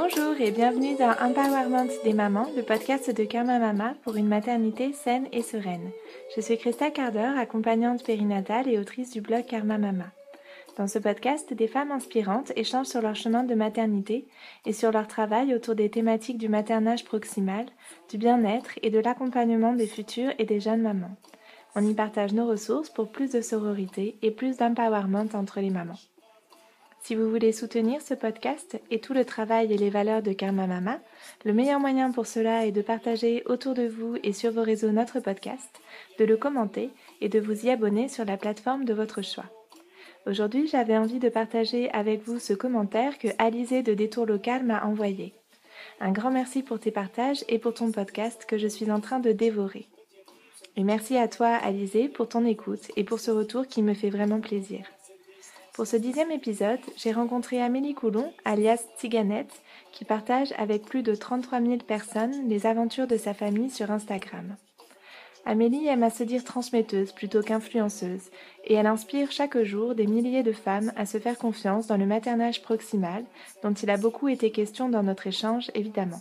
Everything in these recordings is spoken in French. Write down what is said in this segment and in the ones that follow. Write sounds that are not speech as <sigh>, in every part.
Bonjour et bienvenue dans Empowerment des mamans, le podcast de Karma Mama pour une maternité saine et sereine. Je suis Christa Carder, accompagnante périnatale et autrice du blog Karma Mama. Dans ce podcast, des femmes inspirantes échangent sur leur chemin de maternité et sur leur travail autour des thématiques du maternage proximal, du bien-être et de l'accompagnement des futures et des jeunes mamans. On y partage nos ressources pour plus de sororité et plus d'empowerment entre les mamans. Si vous voulez soutenir ce podcast et tout le travail et les valeurs de Karma Mama, le meilleur moyen pour cela est de partager autour de vous et sur vos réseaux notre podcast, de le commenter et de vous y abonner sur la plateforme de votre choix. Aujourd'hui, j'avais envie de partager avec vous ce commentaire que Alizé de Détour Local m'a envoyé. Un grand merci pour tes partages et pour ton podcast que je suis en train de dévorer. Et merci à toi, Alizé, pour ton écoute et pour ce retour qui me fait vraiment plaisir. Pour ce dixième épisode, j'ai rencontré Amélie Coulon, alias Tiganette, qui partage avec plus de 33 000 personnes les aventures de sa famille sur Instagram. Amélie aime à se dire transmetteuse plutôt qu'influenceuse, et elle inspire chaque jour des milliers de femmes à se faire confiance dans le maternage proximal, dont il a beaucoup été question dans notre échange évidemment.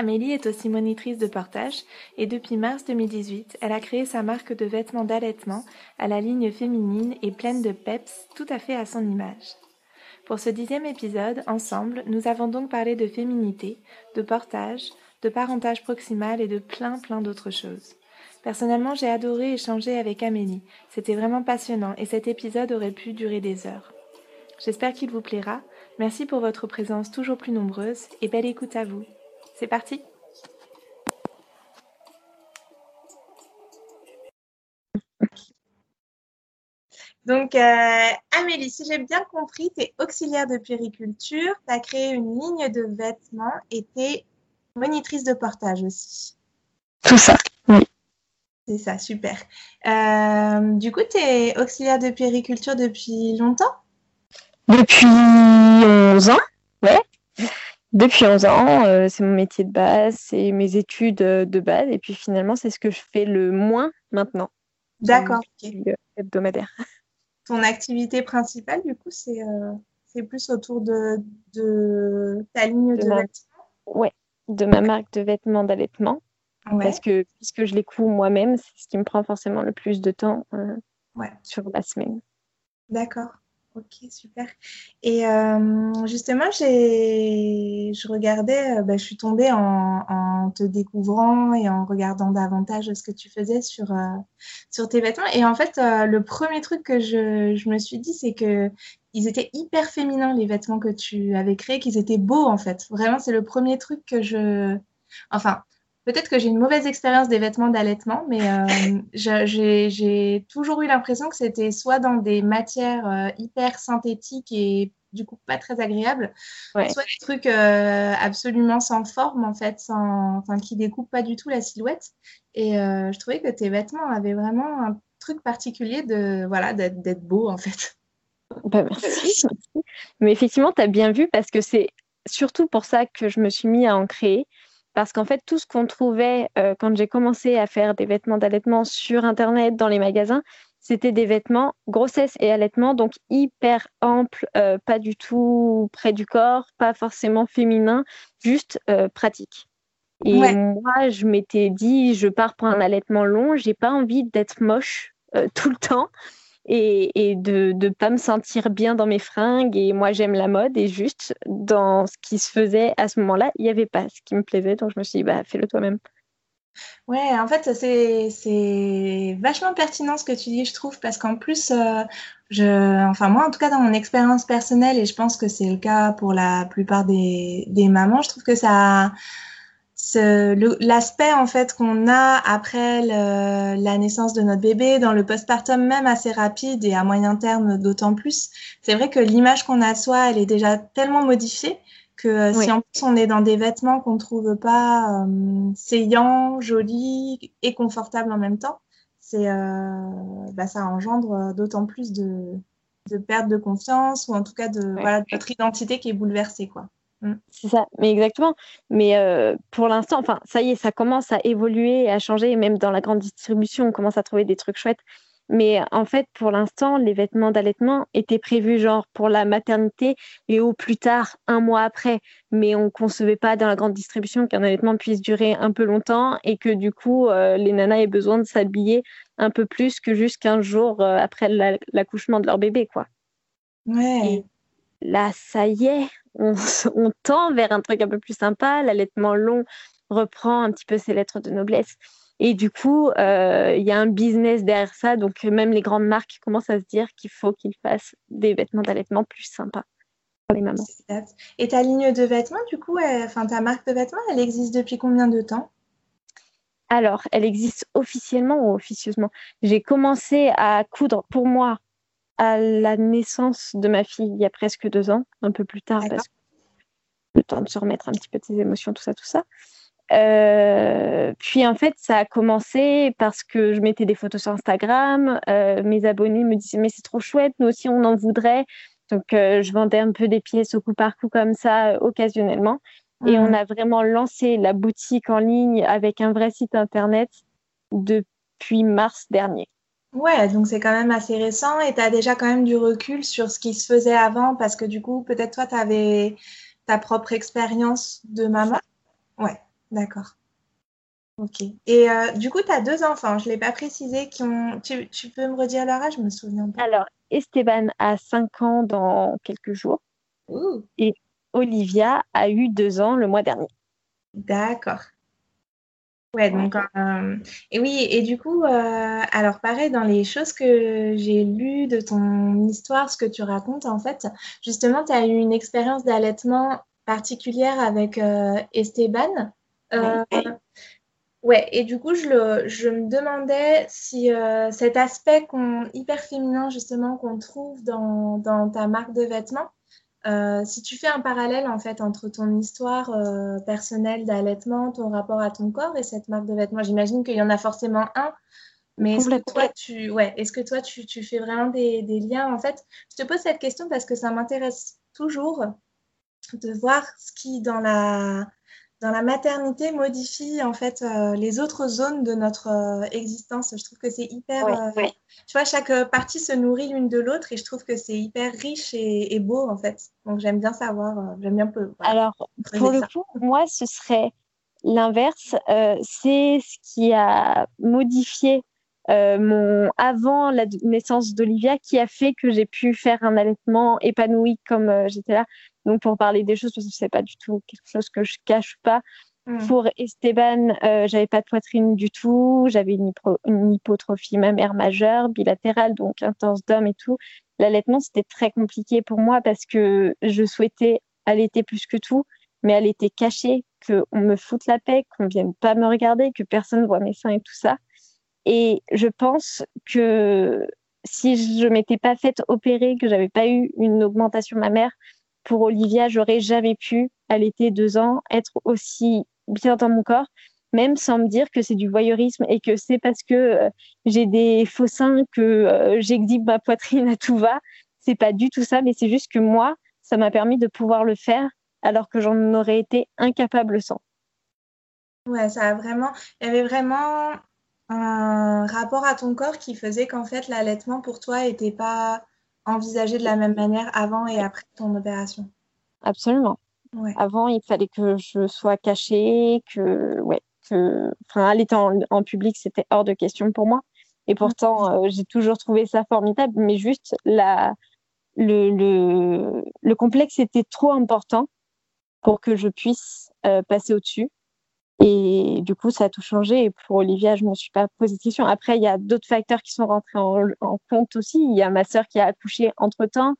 Amélie est aussi monitrice de portage et depuis mars 2018, elle a créé sa marque de vêtements d'allaitement à la ligne féminine et pleine de peps tout à fait à son image. Pour ce dixième épisode, ensemble, nous avons donc parlé de féminité, de portage, de parentage proximal et de plein plein d'autres choses. Personnellement, j'ai adoré échanger avec Amélie. C'était vraiment passionnant et cet épisode aurait pu durer des heures. J'espère qu'il vous plaira. Merci pour votre présence toujours plus nombreuse et belle écoute à vous. C'est parti Donc, euh, Amélie, si j'ai bien compris, tu es auxiliaire de périculture, tu as créé une ligne de vêtements et tu es monitrice de portage aussi. Tout ça, oui. C'est ça, super. Euh, du coup, tu es auxiliaire de périculture depuis longtemps? Depuis 11 ans. Depuis 11 ans, euh, c'est mon métier de base, c'est mes études euh, de base, et puis finalement, c'est ce que je fais le moins maintenant. D'accord. Euh, hebdomadaire. <laughs> Ton activité principale, du coup, c'est plus autour de, de ta ligne de, vêtements? Ouais, de ma marque de vêtements d'allaitement. Parce que puisque je les couds moi-même, c'est ce qui me prend forcément le plus de temps sur la semaine. D'accord. Ok, super. Et euh, justement, je regardais, euh, bah, je suis tombée en, te découvrant et en regardant davantage ce que tu faisais sur, euh, sur tes vêtements. Et en fait, le premier truc que je, je me suis dit, c'est que ils étaient hyper féminins, les vêtements que tu avais créés, qu'ils étaient beaux, en fait. Vraiment, c'est le premier truc que je... Enfin, Peut-être que j'ai une mauvaise expérience des vêtements d'allaitement, mais euh, <laughs> j'ai toujours eu l'impression que c'était soit dans des matières euh, hyper synthétiques et du coup pas très agréables, soit des trucs euh, absolument sans forme en fait, sans, enfin, qui découpent pas du tout la silhouette. Et je trouvais que tes vêtements avaient vraiment un truc particulier de voilà d'être beau en fait. Bah, merci. Mais effectivement, tu as bien vu parce que c'est surtout pour ça que je me suis mis à en créer parce qu'en fait, tout ce qu'on trouvait euh, quand j'ai commencé à faire des vêtements d'allaitement sur Internet, dans les magasins, c'était des vêtements grossesse et allaitement, donc hyper amples, euh, pas du tout près du corps, pas forcément féminin, juste euh, pratique. Et moi, je m'étais dit, je pars pour un allaitement long, j'ai pas envie d'être moche <laughs> tout le temps et, de ne pas me sentir bien dans mes fringues. Et moi, j'aime la mode et juste dans ce qui se faisait à ce moment-là, il n'y avait pas ce qui me plaisait. Donc, je me suis dit, bah, fais-le toi-même. Ouais, en fait, c'est vachement pertinent ce que tu dis, je trouve, parce qu'en plus, euh, je, enfin moi, en tout cas, dans mon expérience personnelle, et je pense que c'est le cas pour la plupart des, des mamans, je trouve que ça, l'aspect en fait qu'on a après la naissance de notre bébé, dans le postpartum même assez rapide et à moyen terme d'autant plus, c'est vrai que l'image qu'on a de soi, elle est déjà tellement modifiée que euh, si en plus on est dans des vêtements qu'on trouve pas euh, saillants, jolis et confortables en même temps, c'est euh, bah, ça engendre d'autant plus de, de perte de confiance ou en tout cas de voilà de notre identité qui est bouleversée quoi. Mm. C'est ça, mais exactement. Mais euh, pour l'instant, enfin, ça y est, ça commence à évoluer et à changer. même dans la grande distribution, on commence à trouver des trucs chouettes. Mais en fait, pour l'instant, les vêtements d'allaitement étaient prévus genre pour la maternité et au plus tard, un mois après. Mais on concevait pas dans la grande distribution qu'un allaitement puisse durer un peu longtemps et que du coup, euh, les nanas aient besoin de s'habiller un peu plus que juste 15 jours euh, après l'accouchement de leur bébé, quoi. Ouais. Là, ça y est, on, <laughs> on tend vers un truc un peu plus sympa. L'allaitement long reprend un petit peu ses lettres de noblesse. Et du coup, euh, il y a un business derrière ça. Donc, même les grandes marques commencent à se dire qu'il faut qu'ils fassent des vêtements d'allaitement plus sympas pour les mamans. Et ta ligne de vêtements, du coup, enfin ta marque de vêtements, elle existe depuis combien de temps? Alors, elle existe officiellement ou officieusement? J'ai commencé à coudre pour moi à la naissance de ma fille il y a presque deux ans, un peu plus tard, parce que le temps de se remettre un petit peu de ses émotions, tout ça, tout ça. Euh, puis en fait, ça a commencé parce que je mettais des photos sur Instagram. Euh, mes abonnés me disaient mais c'est trop chouette, nous aussi on en voudrait. Donc euh, je vendais un peu des pièces au coup par coup comme ça occasionnellement. Et on a vraiment lancé la boutique en ligne avec un vrai site internet depuis mars dernier. Ouais, donc c'est quand même assez récent et tu as déjà quand même du recul sur ce qui se faisait avant parce que du coup, peut-être toi, tu avais ta propre expérience de maman. Ouais. D'accord. Ok. Et euh, du coup, tu as deux enfants, je ne l'ai pas précisé, qui ont. Tu, tu, peux me redire leur âge? Je me souviens pas. Alors, Esteban a 5 ans dans quelques jours. Et Olivia a eu 2 ans le mois dernier. D'accord. Ouais, donc. Euh, et oui, et du coup, euh, alors pareil, dans les choses que j'ai lues de ton histoire, ce que tu racontes, en fait, justement, tu as eu une expérience d'allaitement particulière avec Esteban. Euh, ouais, et du coup, je, le, je me demandais si euh, cet aspect hyper féminin, justement, qu'on trouve dans, dans, ta marque de vêtements, euh, si tu fais un parallèle, en fait, entre ton histoire personnelle d'allaitement, ton rapport à ton corps et cette marque de vêtements, j'imagine qu'il y en a forcément un, mais est-ce que toi, tu, ouais, est-ce que toi, tu, tu fais vraiment des, des, liens En fait, je te pose cette question parce que ça m'intéresse toujours de voir ce qui, dans la, dans la maternité modifie en fait euh, les autres zones de notre euh, existence. Je trouve que c'est hyper. Euh, tu vois, chaque partie se nourrit l'une de l'autre et je trouve que c'est hyper riche et, beau en fait. Donc j'aime bien savoir, j'aime bien peu. Alors pour le coup, moi ce serait l'inverse. c'est ce qui a modifié mon avant la naissance d'Olivia qui a fait que j'ai pu faire un allaitement épanoui comme j'étais là. Donc, pour parler des choses, parce que c'est pas du tout quelque chose que je cache pas. Hmm. Pour Esteban, euh, j'avais pas de poitrine du tout, j'avais une, une, hypotrophie mammaire majeure, bilatérale, donc intense d'homme et tout. L'allaitement, c'était très compliqué pour moi parce que je souhaitais allaiter plus que tout, mais était cachée, qu'on me foute la paix, qu'on vienne pas me regarder, que personne voit mes seins et tout ça. Et je pense que si je m'étais pas faite opérer, que j'avais pas eu une augmentation mammaire, pour Olivia, j'aurais jamais pu, à l'été deux ans, être aussi bien dans mon corps, même sans me dire que c'est du voyeurisme et que c'est parce que euh, j'ai des faux seins que euh, j'exhibe ma poitrine à tout va. C'est pas du tout ça, mais c'est juste que moi, ça m'a permis de pouvoir le faire alors que j'en aurais été incapable sans. Ouais, ça a vraiment. Il y avait vraiment un rapport à ton corps qui faisait qu'en fait l'allaitement pour toi n'était pas envisagé de la même manière avant et après ton opération. Absolument. Avant, il fallait que je sois cachée, que, ouais, que, enfin, aller en, en public, c'était hors de question pour moi. Et pourtant, euh, j'ai toujours trouvé ça formidable, mais juste la, le, le, le complexe était trop important pour que je puisse euh, passer au-dessus. Et du coup, ça a tout changé. Et pour Olivia, je ne me suis pas posé de question. Après, il y a d'autres facteurs qui sont rentrés en, compte aussi. Il y a ma sœur qui a accouché entre-temps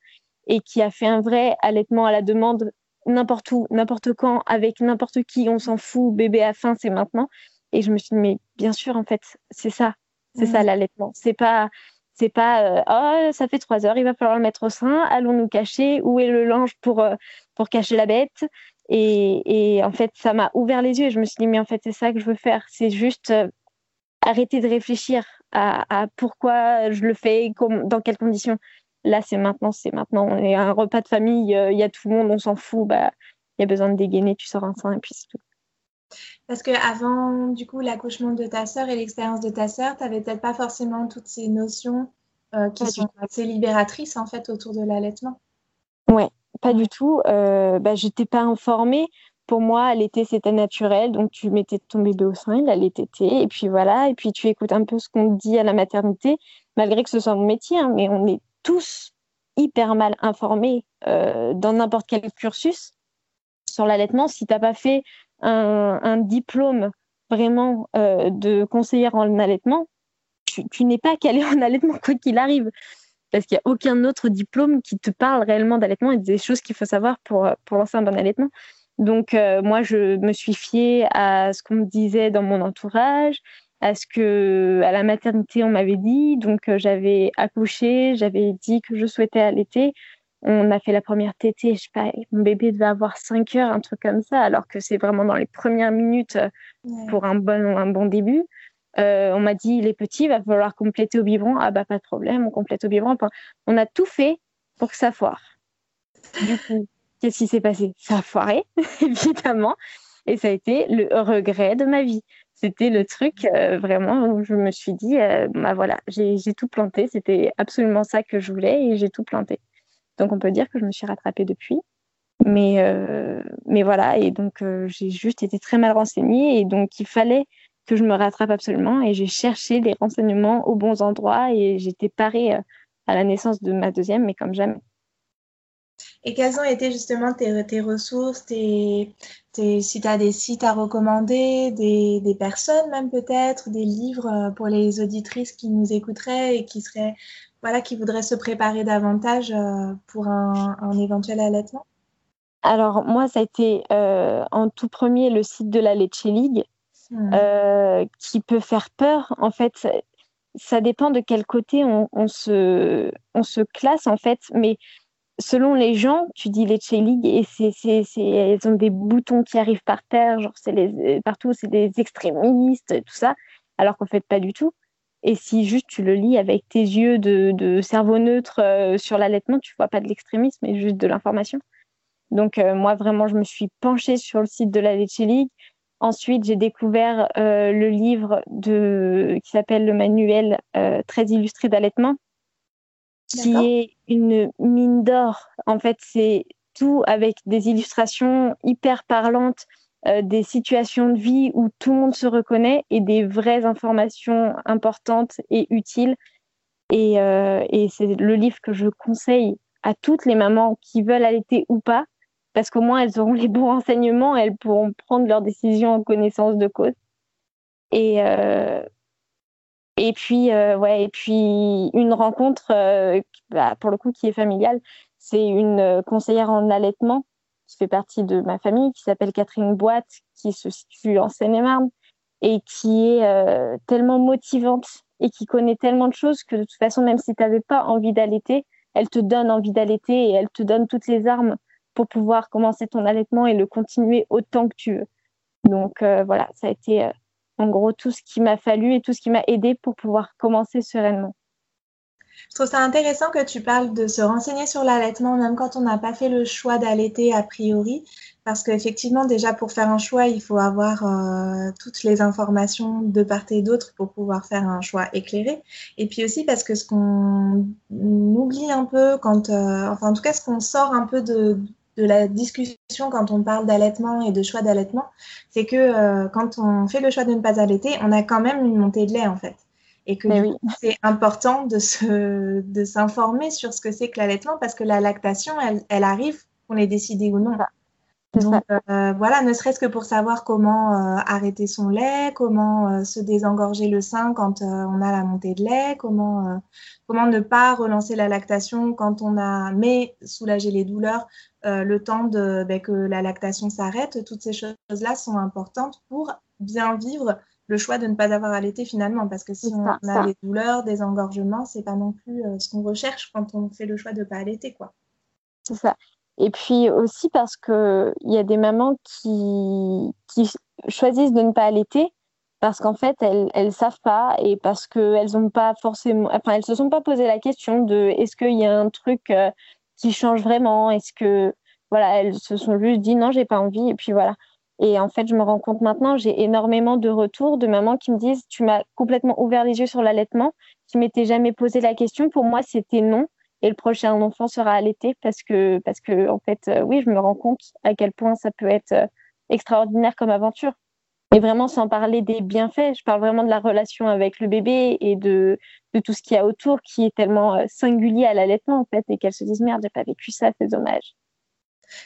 et qui a fait un vrai allaitement à la demande n'importe où, n'importe quand, avec n'importe qui. On s'en fout. Bébé à faim, c'est maintenant. Et je me suis dit, mais bien sûr, en fait, c'est ça. C'est ça l'allaitement. C'est pas, c'est pas, euh, oh, ça fait trois heures, il va falloir le mettre au sein. Allons nous cacher. Où est le linge pour, euh, pour cacher la bête? Et, en fait, ça m'a ouvert les yeux et je me suis dit, mais en fait, c'est ça que je veux faire. C'est juste euh, arrêter de réfléchir à, pourquoi je le fais, dans quelles conditions. Là, c'est maintenant, c'est maintenant. On est à un repas de famille, euh, il y a tout le monde, on s'en fout. Bah, il y a besoin de dégainer, tu sors un sein et puis c'est tout. Parce qu'avant, du coup, l'accouchement de ta sœur et l'expérience de ta sœur, tu n'avais peut-être pas forcément toutes ces notions euh, qui sont assez libératrices, en fait, autour de l'allaitement. Ouais, pas du tout. Euh, bah, je n'étais pas informée. Pour moi, allaiter, c'était naturel. Donc, tu mettais ton bébé au sein, il allait téter. Et puis voilà. Et puis, tu écoutes un peu ce qu'on dit à la maternité, malgré que ce soit mon métier. Hein, mais on est tous hyper mal informés euh, dans n'importe quel cursus sur l'allaitement. Si tu n'as pas fait un, diplôme vraiment euh, de conseillère en allaitement, tu, n'es pas calé en <laughs> allaitement quoi qu'il arrive. Parce qu'il n'y a aucun autre diplôme qui te parle réellement d'allaitement et des choses qu'il faut savoir pour, pour lancer un bon allaitement. Donc, euh, moi, je me suis fiée à ce qu'on me disait dans mon entourage, à ce que, à la maternité, on m'avait dit. Donc, euh, j'avais accouché, j'avais dit que je souhaitais allaiter. On a fait la première tétée, je sais pas, mon bébé devait avoir 5 heures, un truc comme ça, alors que c'est vraiment dans les premières minutes euh, pour un bon, un bon début. Euh, on m'a dit, il est petit, il va falloir compléter au biberon. Ah bah pas de problème, on complète au biberon. on a tout fait pour que ça foire. Du coup, <laughs> qu'est-ce qui s'est passé? Ça a foiré, <laughs> évidemment. Et ça a été le regret de ma vie. C'était le truc euh, vraiment où je me suis dit, bah voilà, j'ai tout planté. C'était absolument ça que je voulais et j'ai tout planté. Donc on peut dire que je me suis rattrapée depuis. Mais, euh, mais voilà, et donc euh, j'ai juste été très mal renseignée et donc il fallait que je me rattrape absolument et j'ai cherché les renseignements aux bons endroits et j'étais parée euh, à la naissance de ma deuxième, mais comme jamais. Et quelles ont été justement tes, tes ressources, tes, si tu as des sites à recommander, des, des personnes même peut-être, des livres pour les auditrices qui nous écouteraient et qui seraient voilà, qui voudraient se préparer davantage euh, pour un, éventuel allaitement? Alors, moi, ça a été euh, en tout premier le site de la Leche League, hmm. euh, qui peut faire peur. En fait, ça, dépend de quel côté on, se, on se classe, en fait. Mais selon les gens, tu dis Leche League et c'est, c'est, elles ont des boutons qui arrivent par terre, genre c'est les, partout, c'est des extrémistes, tout ça, alors qu'en fait, pas du tout. Et si juste tu le lis avec tes yeux de, cerveau neutre euh, sur l'allaitement, tu vois pas de l'extrémisme, mais juste de l'information. Donc euh, moi vraiment, je me suis penchée sur le site de la Leche League. Ensuite, j'ai découvert euh, le livre de, qui s'appelle le manuel très illustré d'allaitement, qui est une mine d'or. En fait, c'est tout avec des illustrations hyper parlantes euh, des situations de vie où tout le monde se reconnaît et des vraies informations importantes et utiles. Et, euh, et c'est le livre que je conseille à toutes les mamans qui veulent allaiter ou pas, parce qu'au moins elles auront les bons renseignements, elles pourront prendre leurs décisions en connaissance de cause. Et, euh, et puis, ouais, et puis une rencontre, bah, pour le coup, qui est familiale, c'est une conseillère en allaitement qui fait partie de ma famille, qui s'appelle Catherine Boite, qui se situe en Seine-et-Marne et qui est euh, tellement motivante et qui connaît tellement de choses que de toute façon, même si tu n'avais pas envie d'allaiter, elle te donne envie d'allaiter et elle te donne toutes les armes pour pouvoir commencer ton allaitement et le continuer autant que tu veux. Donc euh, voilà, ça a été euh, en gros tout ce qui m'a fallu et tout ce qui m'a aidé pour pouvoir commencer sereinement. Je trouve ça intéressant que tu parles de se renseigner sur l'allaitement, même quand on n'a pas fait le choix d'allaiter a priori, parce qu'effectivement, déjà pour faire un choix, il faut avoir euh, toutes les informations de part et d'autre pour pouvoir faire un choix éclairé. Et puis aussi parce que ce qu'on oublie un peu quand, enfin en tout cas ce qu'on sort un peu de, de la discussion quand on parle d'allaitement et de choix d'allaitement, c'est que euh, quand on fait le choix de ne pas allaiter, on a quand même une montée de lait en fait. Et que c'est important de se de s'informer sur ce que c'est que l'allaitement parce que la lactation elle, elle arrive qu'on l'ait décidé ou non. Donc euh, voilà, ne serait-ce que pour savoir comment euh, arrêter son lait, comment euh, se désengorger le sein quand on a la montée de lait, comment comment ne pas relancer la lactation quand on a mais soulager les douleurs le temps de ben, que la lactation s'arrête. Toutes ces choses-là sont importantes pour bien vivre le choix de ne pas avoir allaité finalement, parce que si on a des douleurs, des engorgements, c'est pas non plus euh, ce qu'on recherche quand on fait le choix de ne pas allaiter, quoi. C'est ça. Et puis aussi parce que il y a des mamans qui, choisissent de ne pas allaiter parce qu'en fait elles elles savent pas et parce qu'elles ont pas forcément, enfin se sont pas posé la question de est-ce qu'il y a un truc euh, qui change vraiment, est-ce que voilà elles se sont juste dit non j'ai pas envie et puis voilà Et en fait, je me rends compte maintenant, j'ai énormément de retours de mamans qui me disent Tu m'as complètement ouvert les yeux sur l'allaitement. Tu m'étais jamais posé la question. Pour moi, c'était non. Et le prochain enfant sera allaité parce que, parce en fait, euh, oui, je me rends compte à quel point ça peut être euh, extraordinaire comme aventure. Et vraiment, sans parler des bienfaits, je parle vraiment de la relation avec le bébé et de, de tout ce qu'il y a autour qui est tellement euh, singulier à l'allaitement, en fait, et qu'elles se disent Merde, j'ai pas vécu ça, c'est dommage.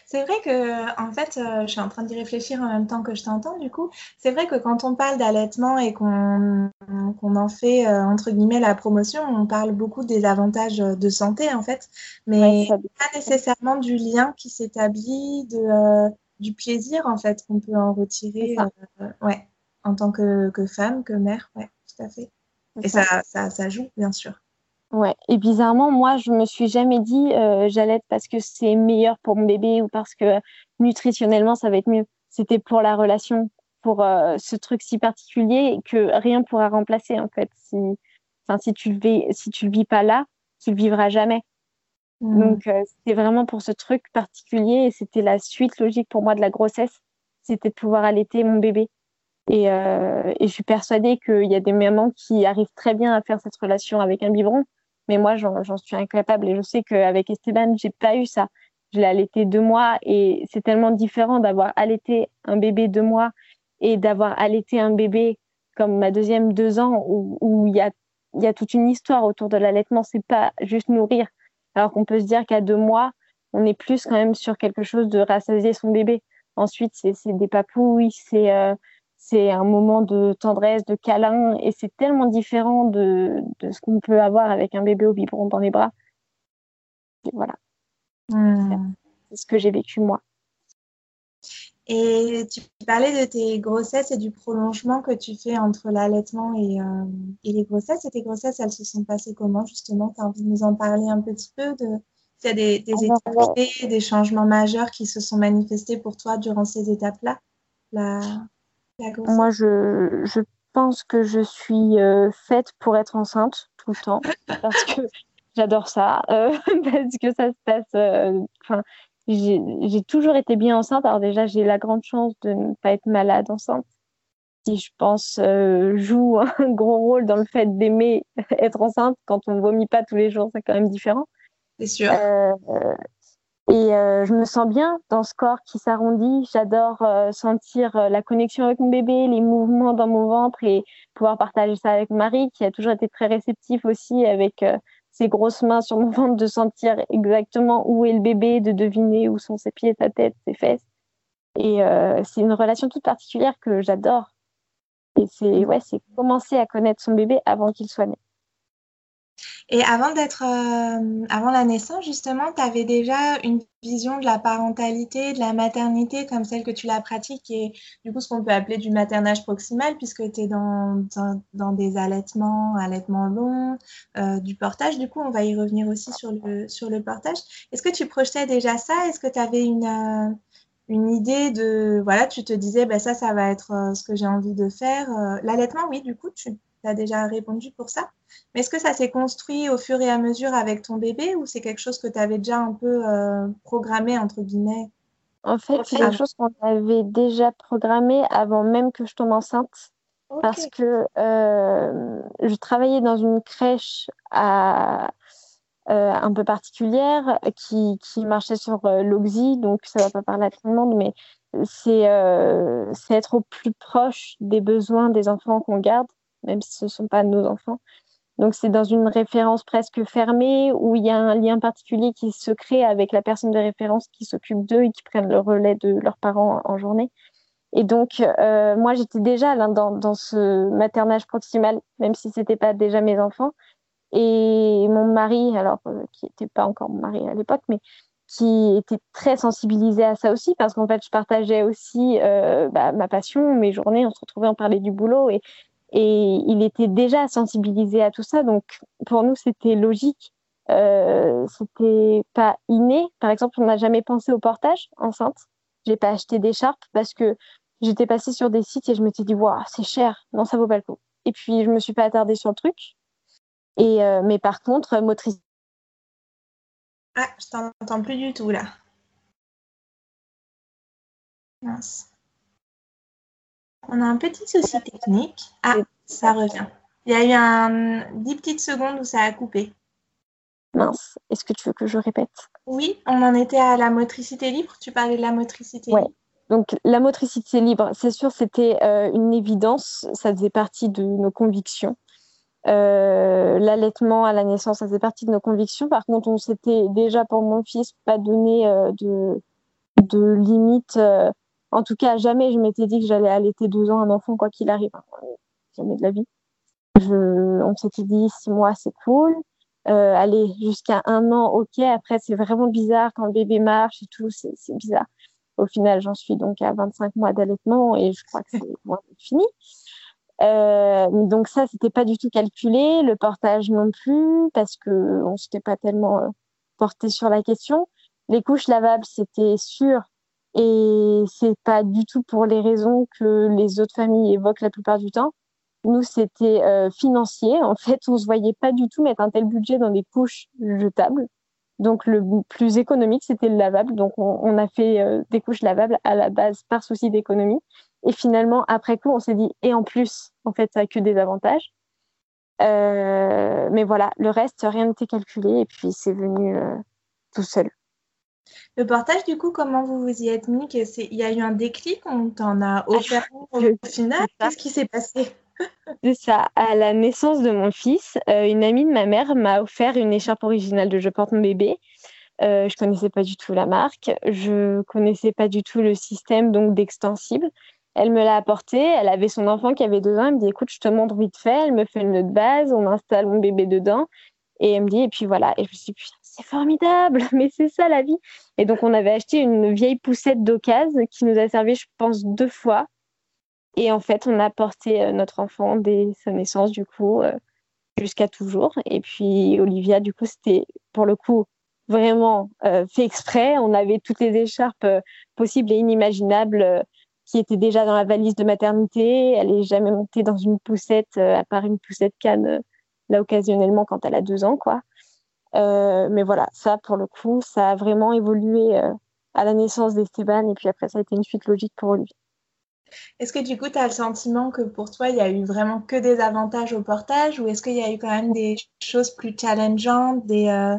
C'est vrai que, en fait, euh, je suis en train d'y réfléchir en même temps que je t'entends, du coup. C'est vrai que quand on parle d'allaitement et qu'on en fait, euh, entre guillemets, la promotion, on parle beaucoup des avantages de santé, en fait, mais pas nécessairement du lien qui s'établit, de, euh, du plaisir, en fait, qu'on peut en retirer, ouais, en tant que, que, femme, que mère, ouais, tout à fait. Et ça, ça, ça joue, bien sûr. Ouais, et bizarrement, moi, je me suis jamais dit euh, j'allais parce que c'est meilleur pour mon bébé ou parce que nutritionnellement ça va être mieux. C'était pour la relation, pour euh, ce truc si particulier que rien pourra remplacer en fait. Si, enfin, si tu le vis, si tu le vis pas là, tu le vivras jamais. Mmh. Donc euh, c'était vraiment pour ce truc particulier et c'était la suite logique pour moi de la grossesse, c'était de pouvoir allaiter mon bébé. Et, et je suis persuadée qu'il y a des mamans qui arrivent très bien à faire cette relation avec un biberon mais moi, j'en suis incapable. Et je sais qu'avec Esteban, j'ai pas eu ça. Je l'ai allaité deux mois et c'est tellement différent d'avoir allaité un bébé deux mois et d'avoir allaité un bébé comme ma deuxième deux ans où il y a, y a toute une histoire autour de l'allaitement. C'est pas juste nourrir. Alors qu'on peut se dire qu'à deux mois, on est plus quand même sur quelque chose de rassasier son bébé. Ensuite, c'est des papouilles, c'est euh, c'est un moment de tendresse, de câlin, et c'est tellement différent de, de ce qu'on peut avoir avec un bébé au biberon dans les bras. Et voilà. Hmm. C'est ce que j'ai vécu moi. Et tu parlais de tes grossesses et du prolongement que tu fais entre l'allaitement et, euh, et, les grossesses. Et tes grossesses, elles se sont passées comment justement? Tu as envie de nous en parler un petit peu de, Il y a des, des étapes, des changements majeurs qui se sont manifestés pour toi durant ces étapes-là? La... Moi, je, je, pense que je suis euh, faite pour être enceinte tout le temps <laughs> parce que j'adore ça, euh, <laughs> parce que ça se passe. Euh, enfin, j'ai toujours été bien enceinte. Alors déjà, j'ai la grande chance de ne pas être malade enceinte, qui je pense joue <laughs> un gros rôle dans le fait d'aimer être enceinte. Quand on ne vomit pas tous les jours, c'est quand même différent. C'est sûr. Et euh, je me sens bien dans ce corps qui s'arrondit. J'adore euh, sentir euh, la connexion avec mon bébé, les mouvements dans mon ventre et pouvoir partager ça avec Marie, qui a toujours été très réceptif aussi avec ses grosses mains sur mon <laughs> ventre, de sentir exactement où est le bébé, de deviner où sont ses pieds, sa tête, ses fesses. Et c'est une relation toute particulière que j'adore. Et c'est ouais, c'est commencer à connaître son bébé avant qu'il soit né. Et avant d'être, euh, avant la naissance, justement, tu avais déjà une vision de la parentalité, de la maternité comme celle que tu la pratiques et du coup ce qu'on peut appeler du maternage proximal puisque tu es dans, dans, des allaitements, allaitements longs, euh, du portage. Du coup, on va y revenir aussi sur le, sur le portage. Est-ce que tu projetais déjà ça? Est-ce que tu avais une, euh, une idée de, voilà, tu te disais, ben ça, ça va être ce que j'ai envie de faire. L'allaitement, oui, du coup, tu as déjà répondu pour ça. Mais est-ce que ça s'est construit au fur et à mesure avec ton bébé ou c'est quelque chose que tu avais déjà un peu euh, programmé, entre guillemets? En fait, c'est quelque chose qu'on avait déjà programmé avant même que je tombe enceinte. Parce que euh, je travaillais dans une crèche à, euh, un peu particulière qui, qui marchait sur l'Oxy, donc ça ne va pas parler à tout le monde, mais c'est être au plus proche des besoins des enfants qu'on garde même si ce ne sont pas nos enfants. Donc c'est dans une référence presque fermée où il y a un lien particulier qui se crée avec la personne de référence qui s'occupe d'eux et qui prennent le relais de leurs parents en journée. Et donc euh, moi j'étais déjà là dans, dans, ce maternage proximal, même si c'était pas déjà mes enfants. Et mon mari, alors euh, qui n'était pas encore mon mari à l'époque, mais qui était très sensibilisé à ça aussi parce qu'en fait je partageais aussi euh, bah, ma passion, mes journées, on se retrouvait, on parlait du boulot et et il était déjà sensibilisé à tout ça, donc pour nous c'était logique. Euh, c'était pas inné. Par exemple, on n'a jamais pensé au portage enceinte. J'ai pas acheté d'écharpe parce que j'étais passée sur des sites et je m'étais dit waouh c'est cher, non ça vaut pas le coup. Et puis je me suis pas attardée sur le truc. Et euh, mais par contre motrice. Ah, je t'entends plus du tout là. Mince. On a un petit souci technique. Ah, ça revient. Il y a eu un 10 petites secondes où ça a coupé. Mince, est-ce que tu veux que je répète? Oui, on en était à la motricité libre. Tu parlais de la motricité libre. Donc la motricité libre, c'est sûr, c'était euh, une évidence. Ça faisait partie de nos convictions. Euh, l'allaitement à la naissance, ça faisait partie de nos convictions. Par contre, on s'était déjà pour mon fils pas donné euh, de, de limite. En tout cas, jamais je m'étais dit que j'allais allaiter deux ans un enfant, quoi qu'il arrive. Jamais de la vie. On s'était dit six mois, c'est cool. Euh, aller jusqu'à un an, ok. Après, c'est vraiment bizarre quand le bébé marche et tout, c'est bizarre. Au final, j'en suis donc à 25 mois d'allaitement et je crois que c'est fini. Euh, donc ça, c'était pas du tout calculé. Le portage non plus, parce que on s'était pas tellement euh, porté sur la question. Les couches lavables, c'était sûr. Et c'est pas du tout pour les raisons que les autres familles évoquent la plupart du temps. Nous, c'était euh, financier. En fait, on se voyait pas du tout mettre un tel budget dans des couches jetables. Donc, le plus économique, c'était le lavable. Donc, on, a fait euh, des couches lavables à la base par souci d'économie. Et finalement, après coup, on s'est dit, et en plus, en fait, ça a que des avantages. Euh, mais voilà, le reste, rien n'était calculé. Et puis, c'est venu tout seul. Le portage, du coup, comment vous vous y êtes mis? Il y a eu un déclic, on t'en a offert au final? Qu'est-ce qui s'est passé? <laughs> C'est ça. À la naissance de mon fils, euh, une amie de ma mère m'a offert une écharpe originale de Je porte mon bébé. Euh, je connaissais pas du tout la marque, je connaissais pas du tout le système donc d'extensible. Elle me l'a apporté, elle avait son enfant qui avait deux ans, elle me dit écoute, je te montre vite fait, elle me fait une autre base, on installe mon bébé dedans. Et elle me dit et puis voilà. Et je me suis dit formidable, <laughs> mais c'est ça la vie. Et donc on avait acheté une vieille poussette d'occasion qui nous a servi je pense deux fois et en fait, on a porté euh, notre enfant dès sa naissance, du coup, euh, jusqu'à toujours. Et puis, Olivia, du coup, c'était pour le coup vraiment euh, fait exprès. On avait toutes les écharpes possibles et inimaginables qui étaient déjà dans la valise de maternité. Elle n'est jamais montée dans une poussette, à part une poussette canne, là, occasionnellement, quand elle a deux ans, quoi. Mais voilà, ça, pour le coup, ça a vraiment évolué à la naissance d'Esteban. Et puis après, ça a été une suite logique pour Olivia. Est-ce que du coup, tu as le sentiment que pour toi, il y a eu vraiment que des avantages au portage ou est-ce qu'il y a eu quand même des choses plus challengeantes des, euh,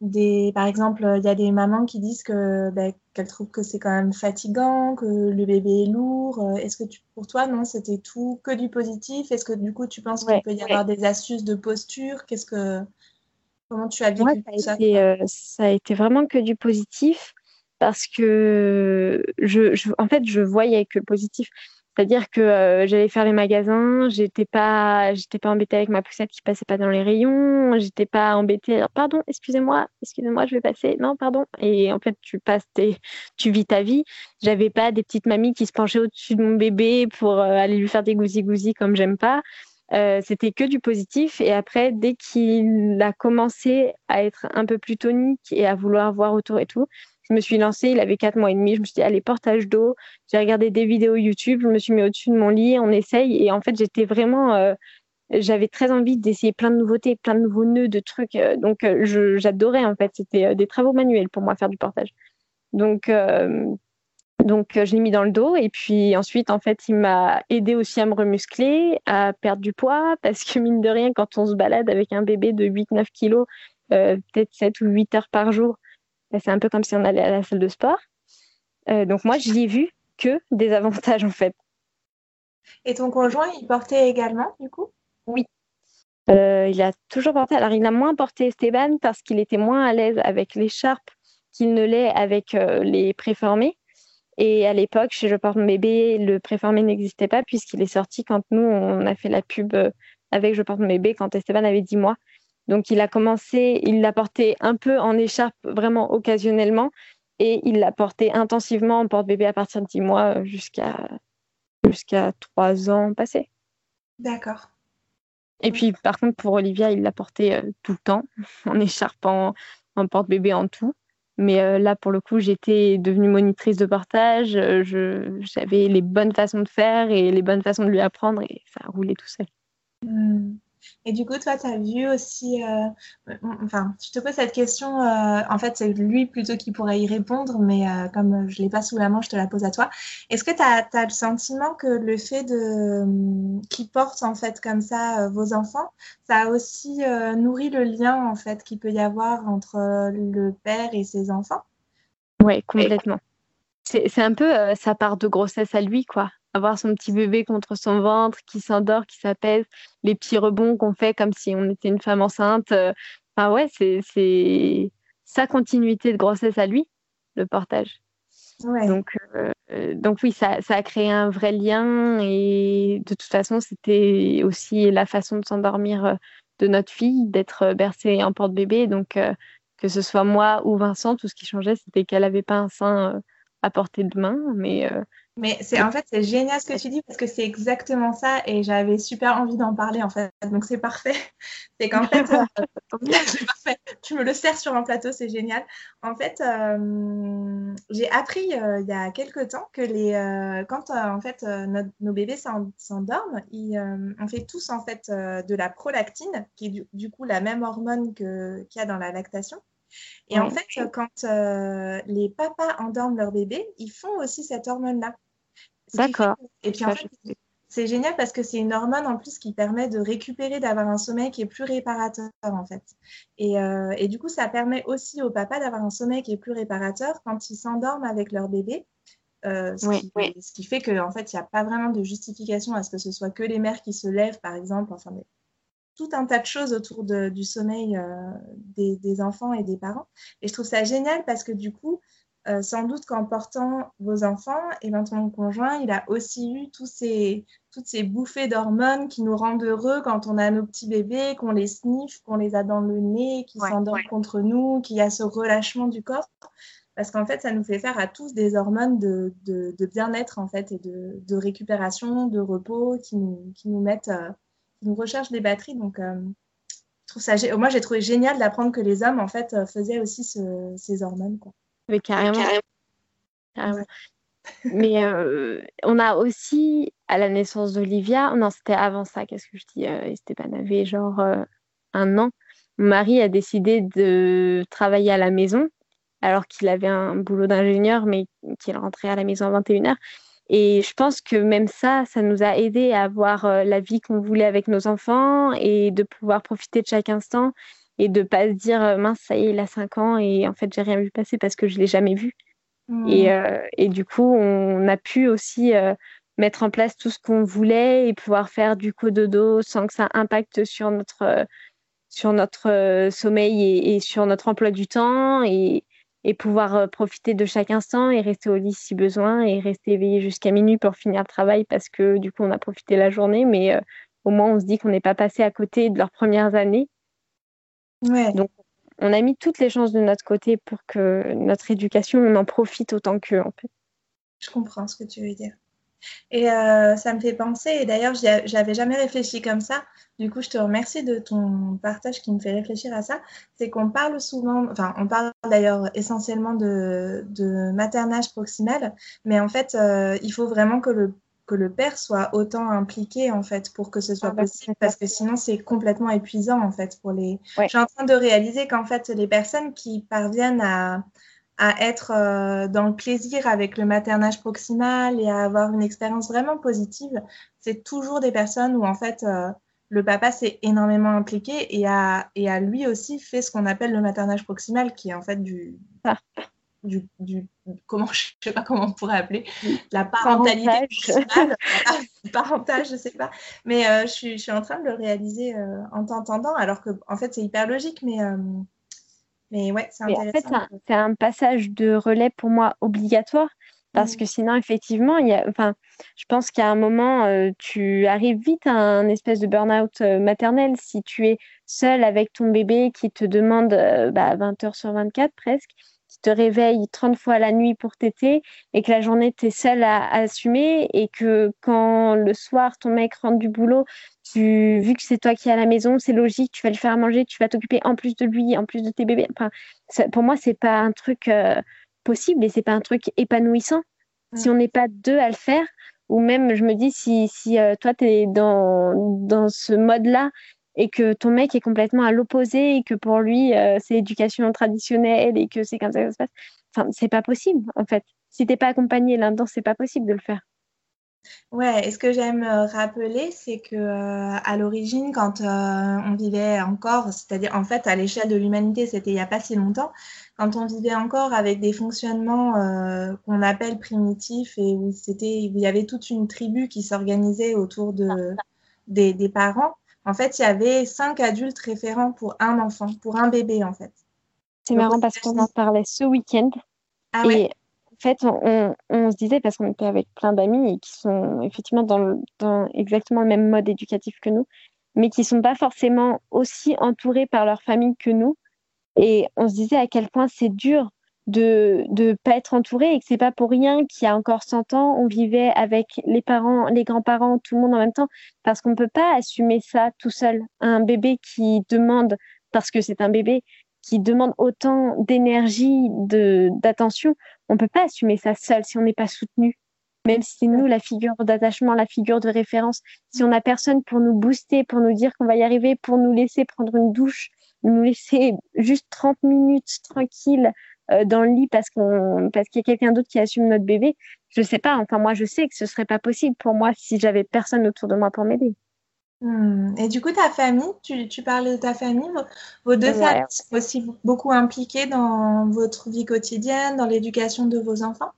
des, Par exemple, il y a des mamans qui disent que, ben, qu'elles trouvent que c'est quand même fatigant, que le bébé est lourd. Euh, est-ce que tu, pour toi, non, c'était tout que du positif? Est-ce que du coup, tu penses qu'il peut y avoir des astuces de posture? Qu'est-ce que... Comment tu as vécu ça, ça, euh, ça a été vraiment que du positif parce que je, en fait, je voyais que le positif. C'est-à-dire que euh, j'allais faire les magasins, j'étais pas, j'étais pas embêtée avec ma poussette qui passait pas dans les rayons, j'étais pas embêtée. pardon, excusez-moi, excusez-moi, je vais passer. Non, pardon. Et en fait, tu passes, tu vis ta vie. J'avais pas des petites mamies qui se penchaient au-dessus de mon bébé pour euh, aller lui faire des gousi-gousi comme j'aime pas. Euh, c'était que du positif. Et après, dès qu'il a commencé à être un peu plus tonique et à vouloir voir autour et tout, je me suis lancée, il avait 4 mois et demi, je me suis dit, allez, portage d'eau. J'ai regardé des vidéos YouTube, je me suis mis au-dessus de mon lit, on essaye. Et en fait, j'étais vraiment, euh, j'avais très envie d'essayer plein de nouveautés, plein de nouveaux nœuds, de trucs. Euh, donc, j'adorais, en fait. C'était des travaux manuels pour moi, faire du portage. Donc, donc je l'ai mis dans le dos. Et puis ensuite, en fait, il m'a aidé aussi à me remuscler, à perdre du poids. Parce que mine de rien, quand on se balade avec un bébé de 8-9 kilos, peut-être 7 ou 8 heures par jour, c'est un peu comme si on allait à la salle de sport. Euh, donc moi, je n'y ai vu que des avantages en fait. Et ton conjoint, il portait également du coup? Oui. Euh, il a toujours porté. Alors, il a moins porté Esteban parce qu'il était moins à l'aise avec l'écharpe qu'il ne l'est avec euh, les préformés. Et à l'époque, chez Je porte mon bébé, le préformé n'existait pas puisqu'il est sorti quand nous, on a fait la pub avec Je porte mon bébé quand Esteban avait 10 mois. Donc il a commencé, il l'a porté un peu en écharpe vraiment occasionnellement et il l'a porté intensivement en porte-bébé à partir de 10 mois euh, jusqu'à jusqu'à 3 ans passés. D'accord. Et puis par contre pour Olivia, il l'a porté euh, tout le temps <laughs> en écharpe, en, porte-bébé, en tout. Mais euh, là, pour le coup, j'étais devenue monitrice de portage. J'avais les bonnes façons de faire et les bonnes façons de lui apprendre et ça roulait tout seul. Hmm. Et du coup, toi, tu as vu aussi, euh, enfin, je te pose cette question, euh, en fait, c'est lui plutôt qui pourrait y répondre, mais euh, comme je ne l'ai pas sous la main, je te la pose à toi. Est-ce que tu as, le sentiment que le fait de qui porte en fait comme ça vos enfants, ça a aussi nourri le lien en fait qu'il peut y avoir entre le père et ses enfants? Oui, complètement. C'est un peu sa part de grossesse à lui, quoi avoir son petit bébé contre son ventre qui s'endort, qui s'apaise, les petits rebonds qu'on fait comme si on était une femme enceinte. Euh, enfin ouais, c'est sa continuité de grossesse à lui, le portage. Donc, euh, donc oui, ça, ça, a créé un vrai lien et de toute façon, c'était aussi la façon de s'endormir euh, de notre fille, d'être bercée en porte-bébé. Donc, que ce soit moi ou Vincent, tout ce qui changeait, c'était qu'elle n'avait pas un sein à portée de main, mais mais c'est en fait c'est génial ce que tu dis parce que c'est exactement ça et j'avais super envie d'en parler en fait. Donc c'est parfait. <laughs> C'est qu'en fait euh, <laughs> <laughs> parfait. Tu me le sers sur un plateau c'est génial. En fait euh, j'ai appris euh, il y a quelques temps que les quand en fait nos bébés s'endorment on fait tous en fait de la prolactine qui est du, du coup la même hormone que qu'il y a dans la lactation et en fait, quand euh, les papas endorment leur bébé, ils font aussi cette hormone-là. D'accord. Et puis en fait, c'est génial parce que c'est une hormone en plus qui permet de récupérer, d'avoir un sommeil qui est plus réparateur en fait. Et, euh, et du coup, ça permet aussi aux papas d'avoir un sommeil qui est plus réparateur quand ils s'endorment avec leur bébé. Euh, ce, qui, ce, qui, fait qu'en en fait, il n'y a pas vraiment de justification à ce que ce soit que les mères qui se lèvent, par exemple. Enfin, tout un tas de choses autour du sommeil euh, des, enfants et des parents. Et je trouve ça génial parce que du coup, euh, sans doute qu'en portant vos enfants, et ben, ton conjoint, il a aussi eu tous ces, toutes ces bouffées d'hormones qui nous rendent heureux quand on a nos petits bébés, qu'on les sniffe, qu'on les a dans le nez, qui s'endorment contre nous, qu'il y a ce relâchement du corps. Parce qu'en fait, ça nous fait faire à tous des hormones de, de, bien-être en fait et de, de, récupération, de repos qui nous, qui nous mettent euh, nous recherche des batteries. Donc, euh, je trouve ça, moi, j'ai trouvé génial d'apprendre que les hommes, en fait, euh, faisaient aussi ces hormones. Quoi. Mais carrément. <laughs> Mais euh, on a aussi, à la naissance d'Olivia, non, c'était avant ça, qu'est-ce que je dis Esteban avait genre un an. Mon mari a décidé de travailler à la maison, alors qu'il avait un boulot d'ingénieur, mais qu'il rentrait à la maison à 21h. Et je pense que même ça, ça nous a aidé à avoir euh, la vie qu'on voulait avec nos enfants et de pouvoir profiter de chaque instant et de pas se dire euh, mince, ça y est, il a 5 ans et en fait, j'ai rien vu passer parce que je l'ai jamais vu. Mmh. Et, euh, et, du coup, on a pu aussi mettre en place tout ce qu'on voulait et pouvoir faire du cododo sans que ça impacte sur notre, sur notre sommeil et, et, sur notre emploi du temps. Et, et pouvoir euh, profiter de chaque instant et rester au lit si besoin et rester éveillé jusqu'à minuit pour finir le travail parce que du coup on a profité la journée mais euh, au moins on se dit qu'on n'est pas passé à côté de leurs premières années. Ouais. Donc on a mis toutes les chances de notre côté pour que notre éducation on en profite autant qu'eux en fait. Je comprends ce que tu veux dire. Et euh, ça me fait penser, et d'ailleurs, j'avais jamais réfléchi comme ça. Du coup, je te remercie de ton partage qui me fait réfléchir à ça. C'est qu'on parle souvent, enfin, on parle d'ailleurs essentiellement de, maternage proximal, mais en fait, euh, il faut vraiment que le, que le père soit autant impliqué, en fait, pour que ce soit ah bah, possible, parce que sinon, c'est complètement épuisant, en fait, pour les. Je suis en train de réaliser qu'en fait, les personnes qui parviennent à à être euh, dans le plaisir avec le maternage proximal et à avoir une expérience vraiment positive, c'est toujours des personnes où en fait euh, le papa s'est énormément impliqué et a, et a lui aussi fait ce qu'on appelle le maternage proximal, qui est en fait du, ah. <laughs> du, du, comment je sais pas comment on pourrait appeler la parentalité proximale, <laughs> parentage, je sais pas. Mais euh, je, suis, je, suis, en train de le réaliser en t'entendant, alors que en fait c'est hyper logique, mais mais ouais, c'est intéressant. En fait, c'est un, passage de relais pour moi obligatoire parce mmh. que sinon, effectivement, il y a, enfin, je pense qu'à un moment, euh, tu arrives vite à un espèce de burn-out euh, maternel si tu es seul avec ton bébé qui te demande 20 euh, bah, heures sur 24 presque te réveille 30 fois la nuit pour t'aider et que la journée, tu es seule à, assumer et que quand le soir, ton mec rentre du boulot, tu, vu que c'est toi qui es à la maison, c'est logique, tu vas le faire manger, tu vas t'occuper en plus de lui, en plus de tes bébés. Enfin, pour moi, c'est pas un truc euh, possible et c'est pas un truc épanouissant. Si on n'est pas deux à le faire, ou même je me dis si, si euh, toi tu es dans, dans ce mode-là et que ton mec est complètement à l'opposé et que pour lui, euh, c'est éducation traditionnelle et que c'est comme ça que ça se passe. Enfin, c'est pas possible, en fait. Si t'es pas accompagné là-dedans, c'est pas possible de le faire. Ouais, et ce que j'aime euh, rappeler, c'est que euh, à l'origine, quand on vivait encore, c'est-à-dire en fait à l'échelle de l'humanité, c'était il n'y a pas si longtemps, quand on vivait encore avec des fonctionnements qu'on appelle primitifs et où c'était, il y avait toute une tribu qui s'organisait autour de, des, des parents, en fait, il y avait cinq adultes référents pour un enfant, pour un bébé, en fait. C'est marrant parce qu'on en parlait ce week-end. Ah et en fait, on, se disait, parce qu'on était avec plein d'amis qui sont effectivement dans, dans, exactement le même mode éducatif que nous, mais qui ne sont pas forcément aussi entourés par leur famille que nous. Et on se disait à quel point c'est dur de ne pas être entouré et que c'est pas pour rien qu'il y a encore 100 ans, on vivait avec les parents, les grands-parents, tout le monde en même temps, parce qu'on ne peut pas assumer ça tout seul. Un bébé qui demande, parce que c'est un bébé, qui demande autant d'énergie, d'attention, on ne peut pas assumer ça seul si on n'est pas soutenu. Même si c'est nous la figure d'attachement, la figure de référence, si on n'a personne pour nous booster, pour nous dire qu'on va y arriver, pour nous laisser prendre une douche, nous laisser juste 30 minutes tranquille dans le lit parce qu'on parce qu'il y a quelqu'un d'autre qui assume notre bébé, je sais pas. Enfin moi je sais que ce serait pas possible pour moi si j'avais personne autour de moi pour m'aider. Hmm. Et du coup, ta famille, tu, tu parlais de ta famille, vos deux familles sont aussi beaucoup impliquées dans votre vie quotidienne, dans l'éducation de vos enfants?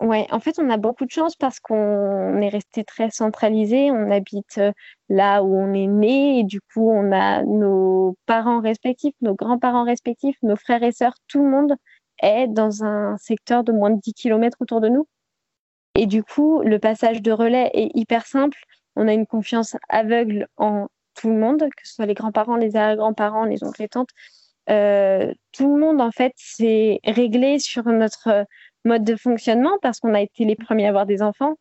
Ouais, en fait, on a beaucoup de chance parce qu'on est resté très centralisé. On habite euh, là où on est né et du coup, on a nos parents respectifs, nos grands-parents respectifs, nos frères et sœurs, tout le monde est dans un secteur de moins de 10 km autour de nous. Et du coup, le passage de relais est hyper simple. On a une confiance aveugle en tout le monde, que ce soit les grands-parents, les arrière-grands-parents, les oncles et tantes. Euh, tout le monde, en fait, s'est réglé sur notre mode de fonctionnement parce qu'on a été les premiers à avoir des enfants,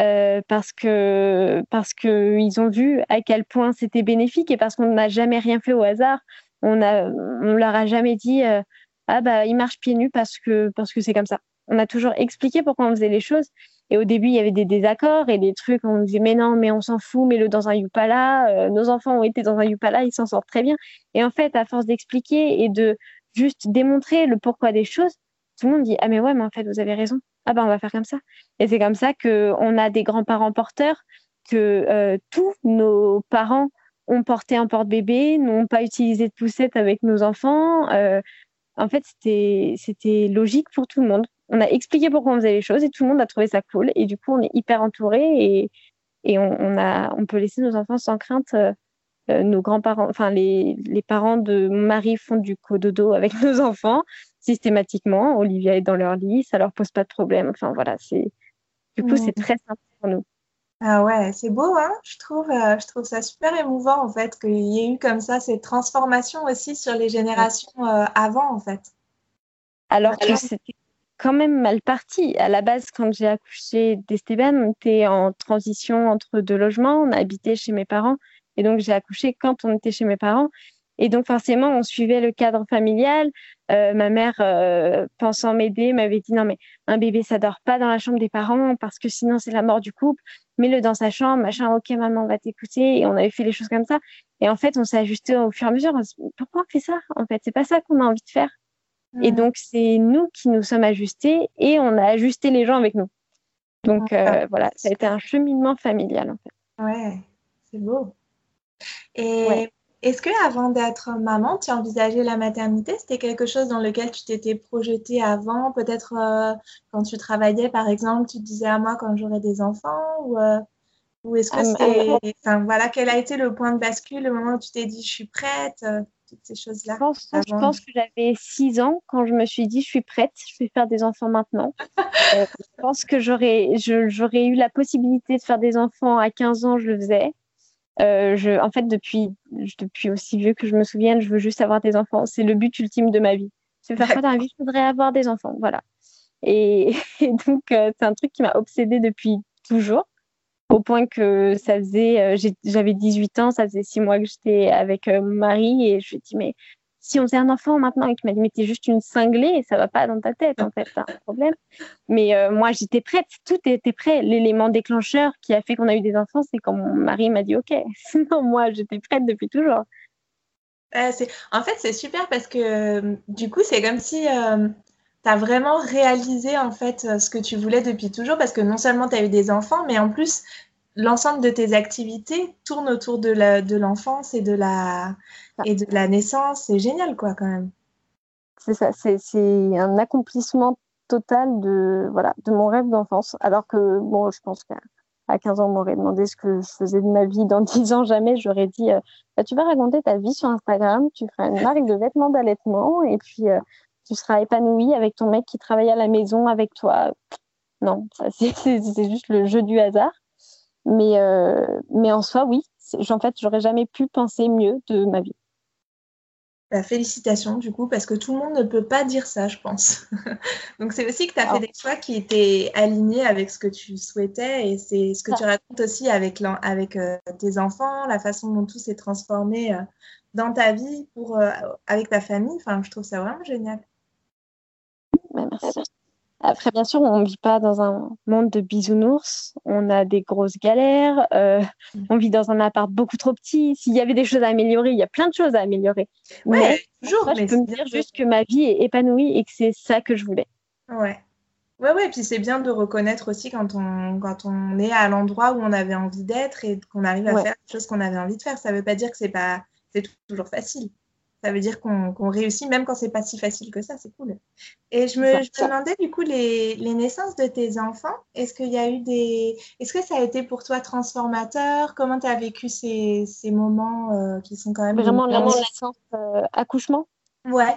euh, parce que parce que ils ont vu à quel point c'était bénéfique et parce qu'on n'a jamais rien fait au hasard. On a on leur a jamais dit euh, ah bah il marche pieds nus parce que parce que c'est comme ça. On a toujours expliqué pourquoi on faisait les choses. Et au début, il y avait des désaccords et des trucs, on disait, mais non, mais on s'en fout, mets-le dans un Yupala. Euh, nos enfants ont été dans un Yupala, ils s'en sortent très bien. Et en fait, à force d'expliquer et de juste démontrer le pourquoi des choses, tout le monde dit ah mais ouais mais en fait vous avez raison. Ah ben on va faire comme ça. Et c'est comme ça que on a des grands-parents porteurs que euh, tous nos parents ont porté un porte-bébé n'ont pas utilisé de poussette avec nos enfants. Euh, en fait c'était c'était logique pour tout le monde. On a expliqué pourquoi on faisait les choses et tout le monde a trouvé ça cool. Et du coup on est hyper entouré et et on, a on peut laisser nos enfants sans crainte. Euh, nos grands-parents, enfin les, les, parents de mon mari font du cododo avec <laughs> nos enfants systématiquement. Olivia est dans leur lit, ça leur pose pas de problème. Enfin voilà, c'est du coup c'est très simple pour nous. Ah ouais, c'est beau, hein je, trouve, euh, je trouve ça super émouvant en fait qu'il y ait eu comme ça cette transformation aussi sur les générations euh, avant en fait. Alors que c'était quand même mal parti. À la base, quand j'ai accouché d'Esteban, on était en transition entre deux logements, on habitait chez mes parents et donc j'ai accouché quand on était chez mes parents. Et donc forcément, on suivait le cadre familial. Euh, ma mère, euh, pensant m'aider, m'avait dit non mais un bébé ça dort pas dans la chambre des parents parce que sinon c'est la mort du couple. Mets-le dans sa chambre, machin. Ok maman, on va t'écouter. Et on avait fait les choses comme ça. Et en fait, on s'est ajusté au fur et à mesure. Pourquoi on fait ça En fait, c'est pas ça qu'on a envie de faire. Et donc c'est nous qui nous sommes ajustés et on a ajusté les gens avec nous. Donc euh, voilà, ça a été un cheminement familial en fait. Ouais, c'est beau. Et est-ce que avant d'être maman, tu envisageais la maternité? C'était quelque chose dans lequel tu t'étais projetée avant? Peut-être euh, quand tu travaillais, par exemple, tu te disais à moi quand j'aurai des enfants Ou, euh, ou est-ce que ah, c'est. Enfin, voilà, quel a été le point de bascule, le moment où tu t'es dit je suis prête euh, Toutes ces choses-là. Je pense, je pense que j'avais 6 ans quand je me suis dit je suis prête, je vais faire des enfants maintenant. <laughs> je pense que j'aurais, j'aurais eu la possibilité de faire des enfants à 15 ans, je le faisais. Euh, je, en fait, depuis, depuis aussi vieux que je me souvienne, je veux juste avoir des enfants. C'est le but ultime de ma vie. Faire quoi dans la vie? Je voudrais avoir des enfants. Voilà. <laughs> Et, donc, euh, c'est un truc qui m'a obsédée depuis toujours, au point que ça faisait, euh, j'avais 18 ans, ça faisait 6 mois que j'étais avec mon mari, et je lui ai dit, mais si on faisait un enfant maintenant et qu'il m'a dit mais t'es juste une cinglée, ça va pas dans ta tête en fait, c'est un problème. Mais euh, moi j'étais prête, tout était prêt. L'élément déclencheur qui a fait qu'on a eu des enfants, c'est quand mon mari m'a dit ok. <laughs> Sinon moi j'étais prête depuis toujours. en fait c'est super parce que du coup c'est comme si euh, tu as vraiment réalisé en fait ce que tu voulais depuis toujours parce que non seulement tu as eu des enfants, mais en plus l'ensemble de tes activités tourne autour de l'enfance et de la et de la naissance. C'est génial, quoi, quand même. C'est ça, c'est un accomplissement total de, voilà, de mon rêve d'enfance. Alors que, bon, je pense qu'à 15 ans, on m'aurait demandé ce que je faisais de ma vie. Dans <laughs> 10 ans, jamais, j'aurais dit euh, bah, Tu vas raconter ta vie sur Instagram, tu feras une marque de vêtements d'allaitement et puis euh, tu seras épanouie avec ton mec qui travaille à la maison avec toi. Non, <laughs> c'est juste le jeu du hasard. Mais, euh, mais en soi, oui, en fait, j'aurais jamais pu penser mieux de ma vie. Bah, félicitations du coup, parce que tout le monde ne peut pas dire ça, je pense. <laughs> Donc c'est aussi que tu as fait des choix qui étaient alignés avec ce que tu souhaitais et c'est ce que tu racontes aussi avec, avec euh, tes enfants, la façon dont tout s'est transformé euh, dans ta vie, pour, euh, avec ta famille. Enfin, je trouve ça vraiment génial. merci. Après, bien sûr, on ne vit pas dans un monde de bisounours. On a des grosses galères. Euh, mm. on vit dans un appart beaucoup trop petit. S'il y avait des choses à améliorer, il y a plein de choses à améliorer. mais toujours, je peux me dire juste que ma vie est épanouie et que c'est ça que je voulais. Ouais. Ouais, ouais, puis c'est bien de reconnaître aussi quand on, quand on est à l'endroit où on avait envie d'être et qu'on arrive à faire les choses qu'on avait envie de faire. Ça ne veut pas dire que c'est pas c'est toujours facile. Ça veut dire qu'on réussit même quand c'est pas si facile que ça, c'est cool. Et je me, demandais du coup les, les, naissances de tes enfants. Est-ce qu'il y a eu des, est-ce que ça a été pour toi transformateur? Comment tu as vécu ces, ces moments euh, qui sont quand même vraiment la naissance euh, accouchement? Ouais.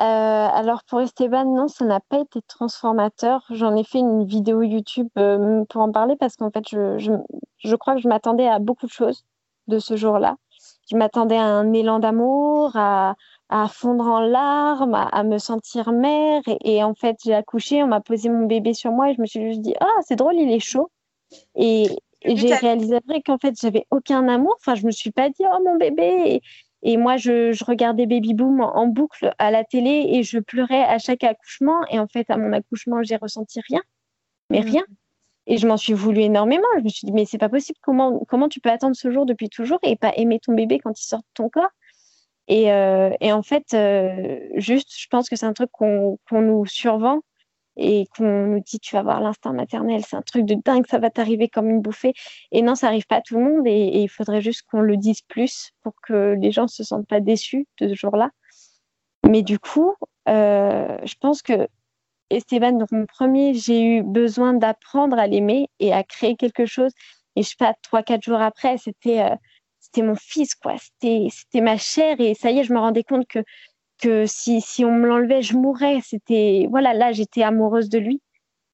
Euh, alors pour Esteban, non, ça n'a pas été transformateur. J'en ai fait une vidéo YouTube pour en parler parce qu'en fait, je, je, je crois que je m'attendais à beaucoup de choses de ce jour-là je m'attendais à un élan d'amour, à, fondre en larmes, à, me sentir mère. Et, en fait, j'ai accouché, on m'a posé mon bébé sur moi et je me suis juste dit, ah, c'est drôle, il est chaud. Et, j'ai réalisé après qu'en fait, j'avais aucun amour. Enfin, je me suis pas dit, oh, mon bébé. Et, moi, je, regardais Baby Boom en, boucle à la télé et je pleurais à chaque accouchement. Et en fait, à mon accouchement, j'ai ressenti rien. Mais mmh. Et je m'en suis voulu énormément. Je me suis dit, mais c'est pas possible. Comment, comment tu peux attendre ce jour depuis toujours et pas aimer ton bébé quand il sort de ton corps? Et, euh, en fait, euh, juste, je pense que c'est un truc qu'on nous survend et qu'on nous dit, tu vas voir l'instinct maternel. C'est un truc de dingue, ça va t'arriver comme une bouffée. Et non, ça arrive pas à tout le monde. Et, il faudrait juste qu'on le dise plus pour que les gens se sentent pas déçus de ce jour-là. Mais du coup, euh, je pense que Esteban, donc mon premier, j'ai eu besoin d'apprendre à l'aimer et à créer quelque chose. Et je sais pas, trois, quatre jours après, c'était euh, c'était mon fils, quoi. C'était c'était ma chair et ça y est, je me rendais compte que que si, si on me l'enlevait, je mourrais. C'était voilà, là, j'étais amoureuse de lui.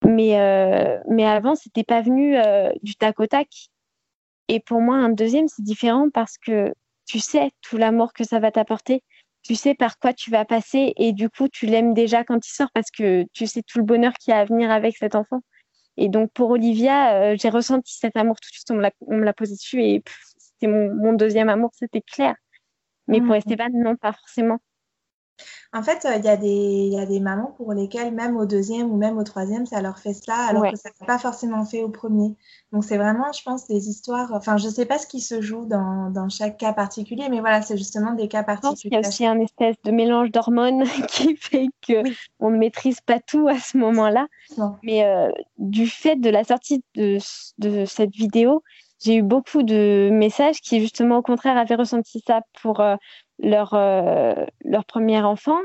Mais euh, mais avant, c'était pas venu euh, du tac au tac. Et pour moi, un deuxième, c'est différent parce que tu sais tout l'amour que ça va t'apporter tu sais par quoi tu vas passer et du coup, tu l'aimes déjà quand il sort parce que tu sais tout le bonheur qui a à venir avec cet enfant. Et donc, pour Olivia, euh, j'ai ressenti cet amour tout de suite. On me l'a posé dessus et c'était mon, deuxième amour, c'était clair. Mais pour mmh. Esteban, non, pas forcément. En fait, euh, il y, a des, mamans pour lesquelles, même au deuxième ou même au troisième, ça leur fait cela, alors que ça n'a pas forcément fait au premier. Donc, c'est vraiment, je pense, des histoires. Enfin, je ne sais pas ce qui se joue dans, dans, chaque cas particulier, mais voilà, c'est justement des cas particuliers. Il y a aussi un espèce de mélange d'hormones <laughs> qui fait qu'on ne maîtrise pas tout à ce moment-là. Mais euh, du fait de la sortie de, de cette vidéo, j'ai eu beaucoup de messages qui, justement, au contraire, avaient ressenti ça pour euh, leur, euh, leur premier enfant,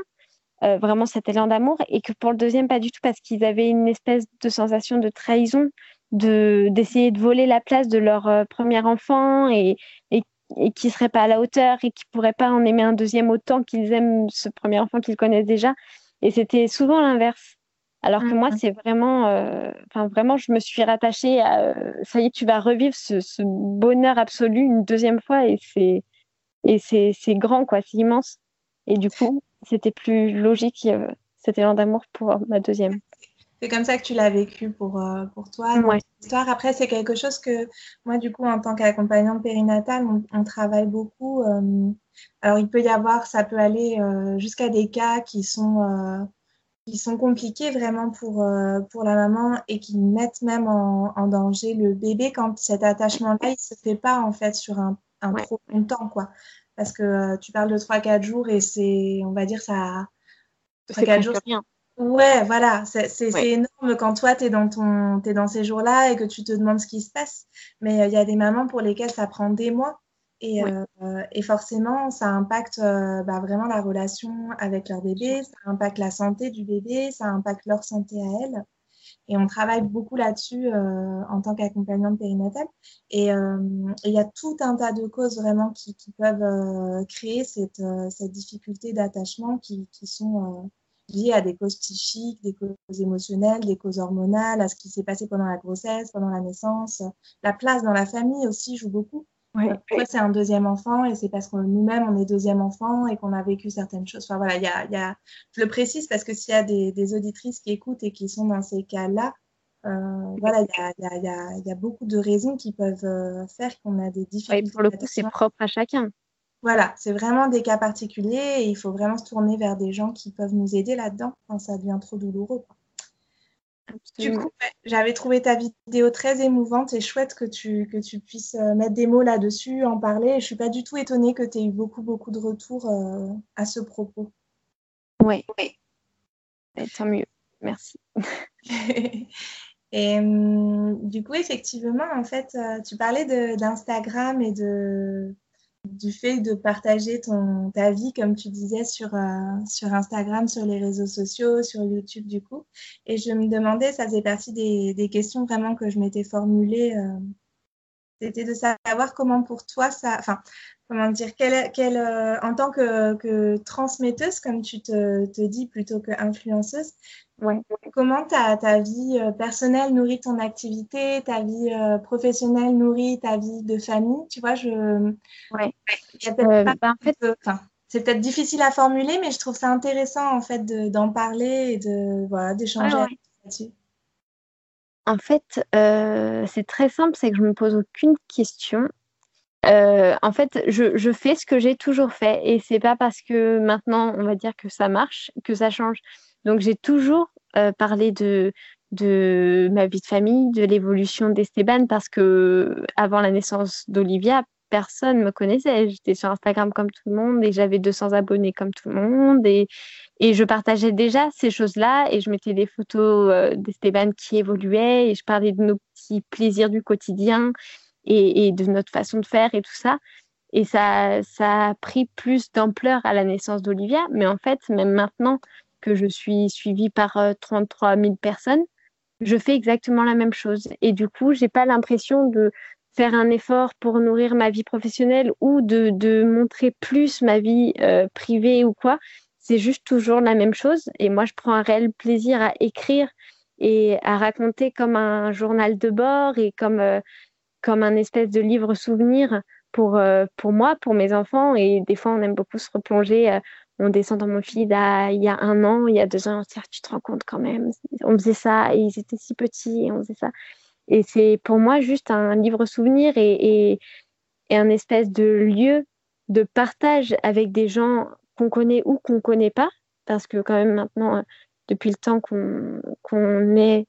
euh, vraiment cet élan d'amour, et que pour le deuxième, pas du tout, parce qu'ils avaient une espèce de sensation de trahison, de d'essayer de voler la place de leur premier enfant et, et, et qui ne serait pas à la hauteur et qui ne pourraient pas en aimer un deuxième autant qu'ils aiment ce premier enfant qu'ils connaissent déjà. Et c'était souvent l'inverse. Alors que moi, mmh. c'est vraiment, enfin vraiment, je me suis rattachée à, ça y est, tu vas revivre ce, ce bonheur absolu une deuxième fois, et c'est, et c'est grand, quoi, c'est immense. Et du coup, c'était plus logique, euh, cet élan d'amour pour ma deuxième. c'est comme ça que tu l'as vécu pour, pour toi. Ouais. Histoire. Après, c'est quelque chose que moi, du coup, en tant qu'accompagnante périnatale, on, on, travaille beaucoup. alors, il peut y avoir, ça peut aller jusqu'à des cas qui sont qui sont compliqués vraiment pour, euh, pour la maman et qui mettent même en, en danger le bébé quand cet attachement-là, il ne se fait pas en fait sur un, un Ouais. trop longtemps, quoi. Parce que euh, tu parles de 3-4 jours et c'est, on va dire, ça... C'est 3-4 presque jours, rien. Ouais, voilà, c'est Ouais. énorme quand toi, tu es dans, ton, t'es dans ces jours-là et que tu te demandes ce qui se passe. Mais euh, il y a des mamans pour lesquelles ça prend des mois. Et, euh, et forcément, ça impacte euh, bah, vraiment la relation avec leur bébé, ça impacte la santé du bébé, ça impacte leur santé à elles. Et on travaille beaucoup là-dessus euh, en tant qu'accompagnante périnatale. Et euh, et il y a tout un tas de causes vraiment qui, qui peuvent euh, créer cette, euh, cette difficulté d'attachement qui, qui sont euh, liées à des causes psychiques, des causes émotionnelles, des causes hormonales, à ce qui s'est passé pendant la grossesse, pendant la naissance. La place dans la famille aussi joue beaucoup. Ouais. Toi, c'est un deuxième enfant et c'est parce que nous-mêmes, on est deuxième enfant et qu'on a vécu certaines choses. Enfin, voilà, il y a, y a... je le précise parce que s'il y a des, des auditrices qui écoutent et qui sont dans ces cas-là, euh, voilà, il y a, il y, a, il y, a, il y a beaucoup de raisons qui peuvent euh, faire qu'on a des Ouais, difficultés. pour le coup, c'est propre à chacun. Voilà, c'est vraiment des cas particuliers et il faut vraiment se tourner vers des gens qui peuvent nous aider là-dedans quand ça devient trop douloureux. Du Absolument. coup, j'avais trouvé ta vidéo très émouvante et chouette que tu, que tu puisses euh, mettre des mots là-dessus, en parler. Je suis pas du tout étonnée que tu aies eu beaucoup, beaucoup de retours euh, à ce propos. Ouais. Ouais, tant mieux. Merci. <laughs> <laughs> Et hum, du coup, effectivement, en fait, euh, tu parlais d'Instagram et de, du fait de partager ton, ta vie, comme tu disais, sur, euh, sur Instagram, sur les réseaux sociaux, sur YouTube, du coup. Et je me demandais, ça faisait partie des, des questions vraiment que je m'étais formulées. euh, c'était de savoir comment pour toi ça, enfin, comment dire, quelle, quelle, euh, en tant que, que transmetteuse, comme tu te, te dis plutôt que influenceuse, Ouais. comment ta, ta vie euh, personnelle nourrit ton activité, ta vie euh, professionnelle nourrit ta vie de famille, tu vois, je, Ouais. il y a peut-être Euh, pas bah, en fait, de- enfin, c'est peut-être difficile à formuler, mais je trouve ça intéressant en fait de- d'en parler et de, voilà, d'échanger ouais. là-dessus. En fait, c'est très simple, c'est que je me pose aucune question. Euh, en fait, je, fais ce que j'ai toujours fait et c'est pas parce que maintenant on va dire que ça marche que ça change. Donc j'ai toujours euh, parlé de de ma vie de famille, de l'évolution d'Esteban parce que avant la naissance d'Olivia, personne me connaissait. J'étais sur Instagram comme tout le monde et j'avais 200 abonnés comme tout le monde et et je partageais déjà ces choses-là et je mettais des photos euh, d'Esteban qui évoluait et je parlais de nos petits plaisirs du quotidien et, de notre façon de faire et tout ça. Et ça, ça a pris plus d'ampleur à la naissance d'Olivia. Mais en fait, même maintenant que je suis suivie par euh, 33 000 personnes, je fais exactement la même chose. Et du coup, j'ai pas l'impression de faire un effort pour nourrir ma vie professionnelle ou de, de montrer plus ma vie euh, privée ou quoi. C'est juste toujours la même chose. Et moi, je prends un réel plaisir à écrire et à raconter comme un journal de bord et comme, euh, comme un espèce de livre souvenir pour, euh, pour moi, pour mes enfants. Et des fois, on aime beaucoup se replonger. euh, on descend dans mon feed à- il y a un an, il y a deux ans, on se dit, Ah, tu te rends compte quand même, on faisait ça ils étaient si petits et on faisait ça. Et c'est pour moi juste un livre souvenir et, et, un espèce de lieu de partage avec des gens qu'on connaît ou qu'on connaît pas, parce que quand même maintenant, euh, depuis le temps qu'on qu'on est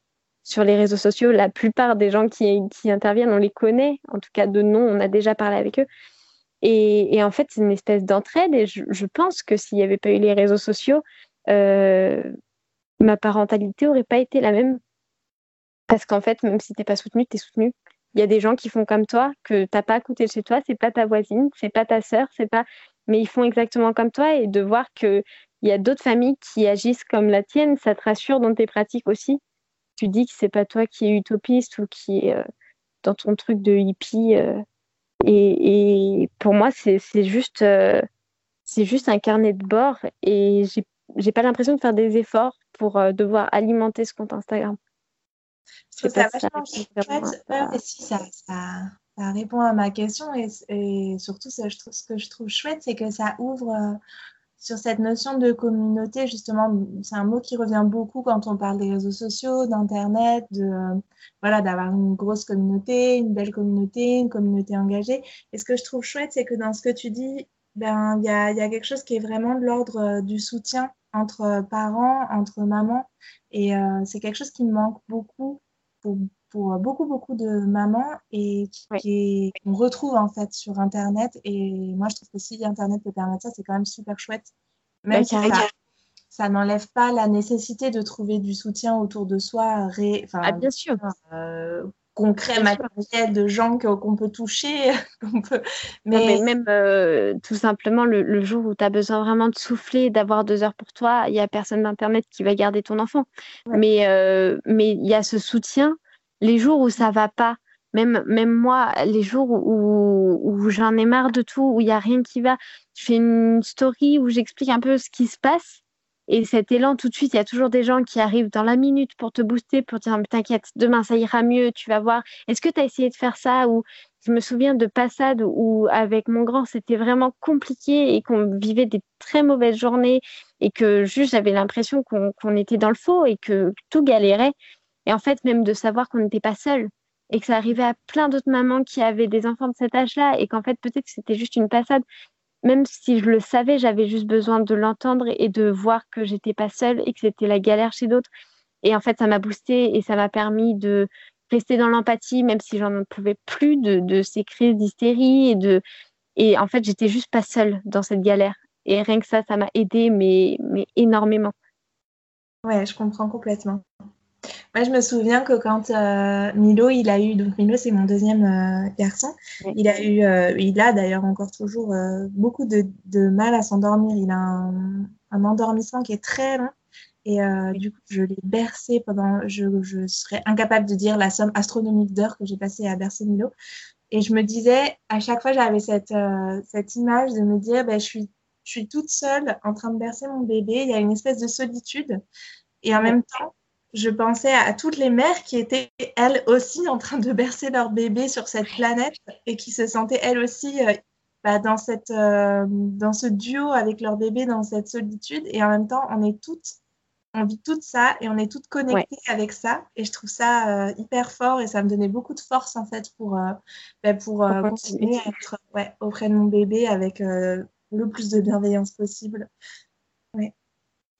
sur les réseaux sociaux, la plupart des gens qui, interviennent, on les connaît, en tout cas de nom, on a déjà parlé avec eux. Et, en fait, c'est une espèce d'entraide. Et je, pense que s'il n'y avait pas eu les réseaux sociaux, euh, ma parentalité aurait pas été la même. Parce qu'en fait, même si t'es pas soutenu, t'es soutenu. Il y a des gens qui font comme toi, que t'as pas à côté chez toi, c'est pas ta voisine, c'est pas ta sœur, c'est pas. Mais ils font exactement comme toi et de voir que il y a d'autres familles qui agissent comme la tienne, ça te rassure dans tes pratiques aussi. Tu dis que c'est pas toi qui es utopiste ou qui est euh, dans ton truc de hippie. euh, et, et pour moi, c'est juste, euh, c'est juste un carnet de bord et j'ai pas l'impression de faire des efforts pour devoir alimenter ce compte Instagram. Je ça ça Ouais, si, ça, répond à ma question et, et surtout, ça, je trouve, ce que je trouve chouette, c'est que ça ouvre, sur cette notion de communauté, justement, c'est un mot qui revient beaucoup quand on parle des réseaux sociaux, d'Internet, de voilà, d'avoir une grosse communauté, une belle communauté, une communauté engagée. Et ce que je trouve chouette, c'est que dans ce que tu dis, ben il y a, y a, quelque chose qui est vraiment de l'ordre euh, du soutien entre parents, entre mamans. Et euh, c'est quelque chose qui me manque beaucoup pour beaucoup, beaucoup de mamans et qu'on retrouve en fait sur Internet. Et moi, je trouve que si Internet peut permettre ça, c'est quand même super chouette. Même si ça, n'enlève pas la nécessité de trouver du soutien autour de soi. Ré... ah, bien sûr. Euh, concret, matériel de gens qu'on peut toucher. <laughs> peut... Mais... même euh, tout simplement le, jour où tu as besoin vraiment de souffler, d'avoir deux heures pour toi, il n'y a personne d'Internet qui va garder ton enfant. Mais euh, mais il y a ce soutien les jours où ça va pas. Même, même moi, les jours où, j'en ai marre de tout, où il n'y a rien qui va, je fais une story où j'explique un peu ce qui se passe et cet élan, tout de suite, il y a toujours des gens qui arrivent dans la minute pour te booster, pour dire T'inquiète, demain ça ira mieux, tu vas voir. Est-ce que tu as essayé de faire ça Ou je me souviens de passades où, avec mon grand, c'était vraiment compliqué et qu'on vivait des très mauvaises journées et que juste j'avais l'impression qu'on était dans le faux et que tout galérait. Et en fait, même de savoir qu'on n'était pas seul et que ça arrivait à plein d'autres mamans qui avaient des enfants de cet âge-là et qu'en fait, peut-être que c'était juste une passade même si je le savais, j'avais juste besoin de l'entendre et de voir que j'étais pas seule et que c'était la galère chez d'autres. Et en fait, ça m'a boosté et ça m'a permis de rester dans l'empathie, même si j'en pouvais plus de, de ces crises d'hystérie et de. Et en fait, j'étais juste pas seule dans cette galère. Et rien que ça, ça m'a aidé, mais, mais énormément. Ouais, je comprends complètement. Moi, je me souviens que quand euh, Milo, il a eu, donc Milo, c'est mon deuxième euh, garçon, il a eu, euh, il a d'ailleurs encore toujours beaucoup de, de, mal à s'endormir. Il a un, un, endormissement qui est très long. Et du coup, je l'ai bercé pendant, je, je, serais incapable de dire la somme astronomique d'heures que j'ai passé à bercer Milo. Et je me disais, à chaque fois, j'avais cette, cette image de me dire, ben, je suis, je suis toute seule en train de bercer mon bébé. Il y a une espèce de solitude. Et en même temps, je pensais à toutes les mères qui étaient elles aussi en train de bercer leur bébé sur cette planète et qui se sentaient elles aussi euh, bah, dans, cette, euh, dans ce duo avec leur bébé, dans cette solitude. Et en même temps, on est toutes, on vit tout ça et on est toutes connectées avec ça. Et je trouve ça euh, hyper fort et ça me donnait beaucoup de force en fait pour, bah, pour, continuer à être auprès de mon bébé avec le plus de bienveillance possible. Ouais.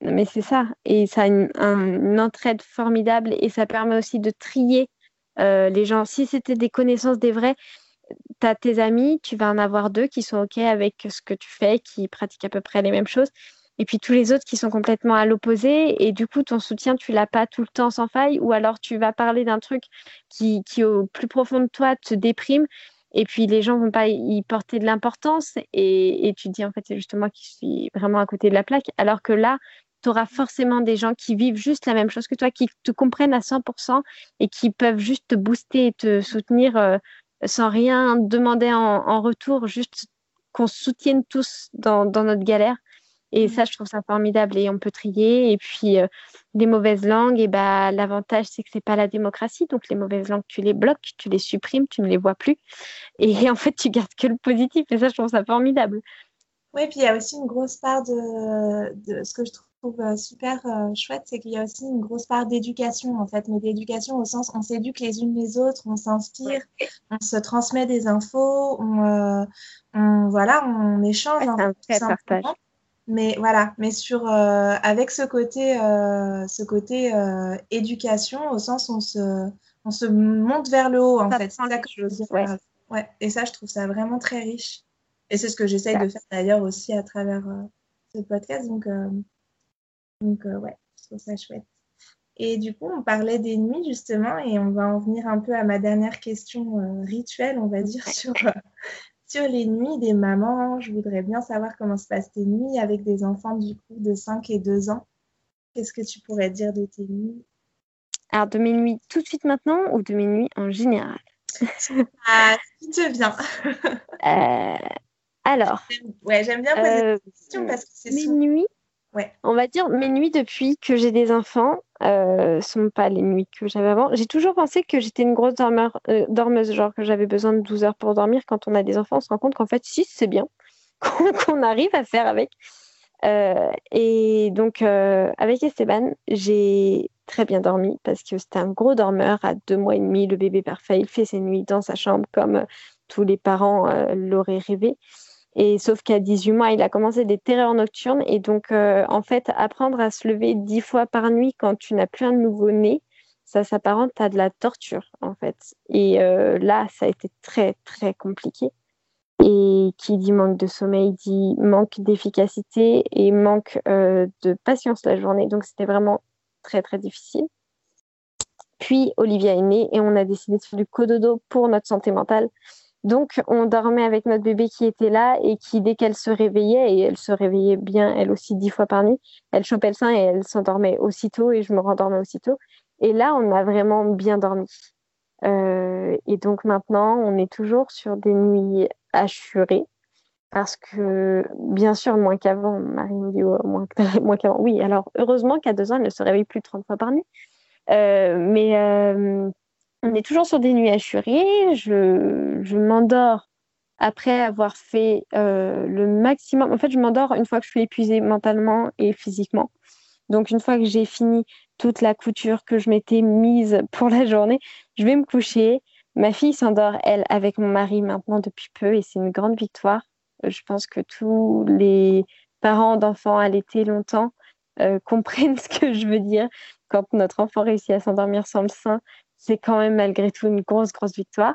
Mais c'est ça. Et ça a une, entraide formidable et ça permet aussi de trier euh, les gens. Si c'était des connaissances des vrais, tu as tes amis, tu vas en avoir deux qui sont OK avec ce que tu fais, qui pratiquent à peu près les mêmes choses. Et puis tous les autres qui sont complètement à l'opposé. Et du coup, ton soutien, tu l'as pas tout le temps sans faille. Ou alors tu vas parler d'un truc qui, qui, au plus profond de toi, te déprime. Et puis les gens vont pas y porter de l'importance. Et, et, tu dis, en fait, c'est justement qui suis vraiment à côté de la plaque. Alors que là, tu auras forcément des gens qui vivent juste la même chose que toi, qui te comprennent à 100% et qui peuvent juste te booster et te soutenir euh, sans rien demander en, retour, juste qu'on se soutienne tous dans, notre galère. Et mmh. ça, je trouve ça formidable. Et on peut trier. Et puis, euh, les mauvaises langues, et bah, l'avantage, c'est que c'est pas la démocratie. Donc, les mauvaises langues, tu les bloques, tu les supprimes, tu ne les vois plus. Et <laughs> en fait, tu gardes que le positif. Et ça, je trouve ça formidable. Oui, puis il y a aussi une grosse part de, de ce que je trouve trouve euh, super euh, chouette, c'est qu'il y a aussi une grosse part d'éducation, en fait, mais d'éducation au sens on s'éduque les unes les autres, on s'inspire, on se transmet des infos, on, euh, on voilà, on échange. mais voilà, mais sur avec ce côté, ce côté éducation, au sens on se, on se monte vers le haut, en fait. C'est ça que je veux dire. Ouais. Et ça, je trouve ça vraiment très riche. Et c'est ce que j'essaye de faire d'ailleurs aussi à travers ce podcast. Donc, donc, euh, ouais, je trouve ça chouette. Et du coup, on parlait des nuits justement, et on va en venir un peu à ma dernière question euh, rituelle, on va dire, sur, euh, sur les nuits des mamans. Je voudrais bien savoir comment se passent tes nuits avec des enfants du coup de 5 et 2 ans. Qu'est-ce que tu pourrais dire de tes nuits? Alors, de mes nuits tout de suite maintenant ou de mes nuits en général? <laughs> Ah, si tu viens. alors. Ouais, j'aime bien poser cette question parce que c'est Mes nuits on va dire mes nuits depuis que j'ai des enfants euh, sont pas les nuits que j'avais avant. J'ai toujours pensé que j'étais une grosse euh, dormeuse, genre que j'avais besoin de 12 heures pour dormir. Quand on a des enfants, on se rend compte qu'en fait, 6, c'est bien, <laughs> qu'on arrive à faire avec. et donc, avec Esteban, j'ai très bien dormi parce que c'était un gros dormeur à deux mois et demi, le bébé parfait. Il fait ses nuits dans sa chambre comme tous les parents l'auraient rêvé. Et sauf qu'à 18 mois, il a commencé des terreurs nocturnes. Et donc, en fait, apprendre à se lever dix fois par nuit quand tu n'as plus un nouveau-né, ça s'apparente à de la torture, en fait. Et là, ça a été très, très compliqué. Et qui dit manque de sommeil dit manque d'efficacité et manque euh, de patience la journée. Donc c'était vraiment très très difficile. Puis Olivia est née et on a décidé de faire du cododo pour notre santé mentale. Donc on dormait avec notre bébé qui était là et qui dès qu'elle se réveillait, et elle se réveillait bien elle aussi dix fois par nuit, elle chopait le sein et elle s'endormait aussitôt et je me rendormais aussitôt. Et là on a vraiment bien dormi. Euh, et donc maintenant, on est toujours sur des nuits assurées parce que, bien sûr, moins qu'avant, Marie me dit oh, <laughs> moins, qu'avant. Oui, alors heureusement qu'à deux ans, elle ne se réveille plus 30 fois par nuit. Euh, mais euh, on est toujours sur des nuits assurées. Je, je m'endors après avoir fait le maximum. En fait, je m'endors une fois que je suis épuisée mentalement et physiquement. Donc, une fois que j'ai fini toute la couture que je m'étais mise pour la journée, je vais me coucher. Ma fille s'endort, elle, avec mon mari maintenant depuis peu et c'est une grande victoire. Euh, je pense que tous les parents d'enfants allaités longtemps euh, <laughs> comprennent ce que je veux dire. Quand notre enfant réussit à s'endormir sans le sein, c'est quand même malgré tout une grosse, grosse victoire.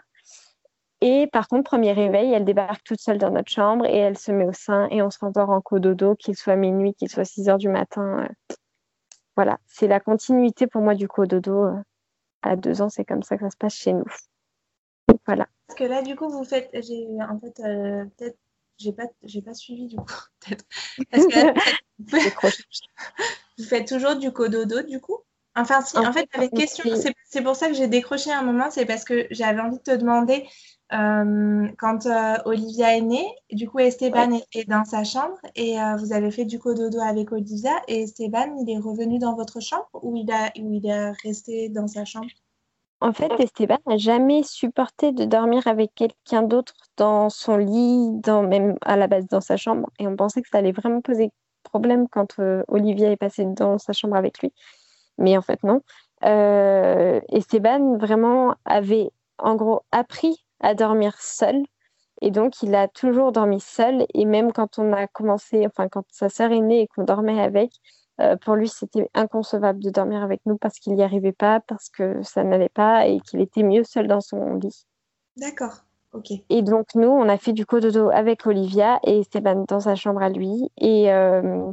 Et par contre, premier réveil, elle débarque toute seule dans notre chambre et elle se met au sein et on se rendort en cododo, qu'il soit minuit, qu'il soit 6 heures du matin. Euh, voilà, c'est la continuité pour moi du cododo. Euh, à deux ans, c'est comme ça que ça se passe chez nous. voilà. Parce que là, du coup, vous faites, j'ai en fait, euh, peut-être, j'ai pas, j'ai pas suivi du coup, <laughs> peut-être. Parce que <laughs> <laughs> vous faites toujours du cododo, du coup? Enfin, si, en, fait, avec question, c'est pour ça que j'ai décroché un moment, c'est parce que j'avais envie de te demander euh, quand euh, Olivia est née, du coup Esteban est, dans sa chambre et euh, vous avez fait du cododo avec Olivia et Esteban, il est revenu dans votre chambre ou il, a, ou il est resté dans sa chambre? En fait, Esteban n'a jamais supporté de dormir avec quelqu'un d'autre dans son lit, dans, même à la base dans sa chambre et on pensait que ça allait vraiment poser problème quand Olivia est passée dans sa chambre avec lui. Mais en fait, non. Esteban vraiment avait en gros appris à dormir seul. Et donc, il a toujours dormi seul. Et même quand on a commencé, enfin, quand sa sœur est née et qu'on dormait avec, euh, pour lui, c'était inconcevable de dormir avec nous parce qu'il n'y arrivait pas, parce que ça n'allait pas et qu'il était mieux seul dans son lit. D'accord. Ok. Et donc, nous, on a fait du cododo avec Olivia et Esteban dans sa chambre à lui. Et, euh,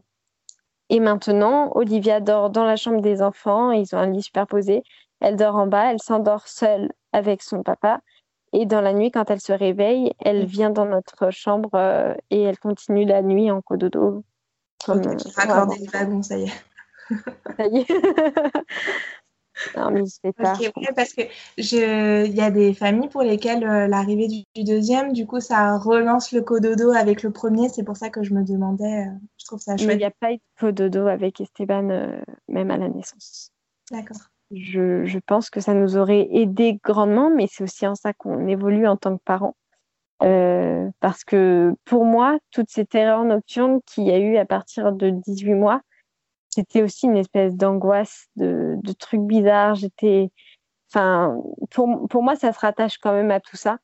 et maintenant, Olivia dort dans la chambre des enfants. Ils ont un lit superposé. Elle dort en bas. Elle s'endort seule avec son papa. Et dans la nuit, quand elle se réveille, elle vient dans notre chambre euh, et elle continue la nuit en cododo. Comme, okay, raccordé les wagons, ça y est. <laughs> ça y est. <laughs> non, mais je tard. parce que il y a des familles pour lesquelles euh, l'arrivée du, deuxième, du coup, ça relance le cododo avec le premier. C'est pour ça que je me demandais. Euh, je trouve ça chouette. Mais il n'y a pas eu de cododo avec Esteban, même à la naissance. D'accord je, pense que ça nous aurait aidé grandement, mais c'est aussi en ça qu'on évolue en tant que parents. Euh, parce que pour moi, toutes ces terreurs nocturnes qu'il y a eu à partir de 18 mois, c'était aussi une espèce d'angoisse, de, de trucs bizarres. J'étais, enfin, pour, pour moi, ça se rattache quand même à tout ça.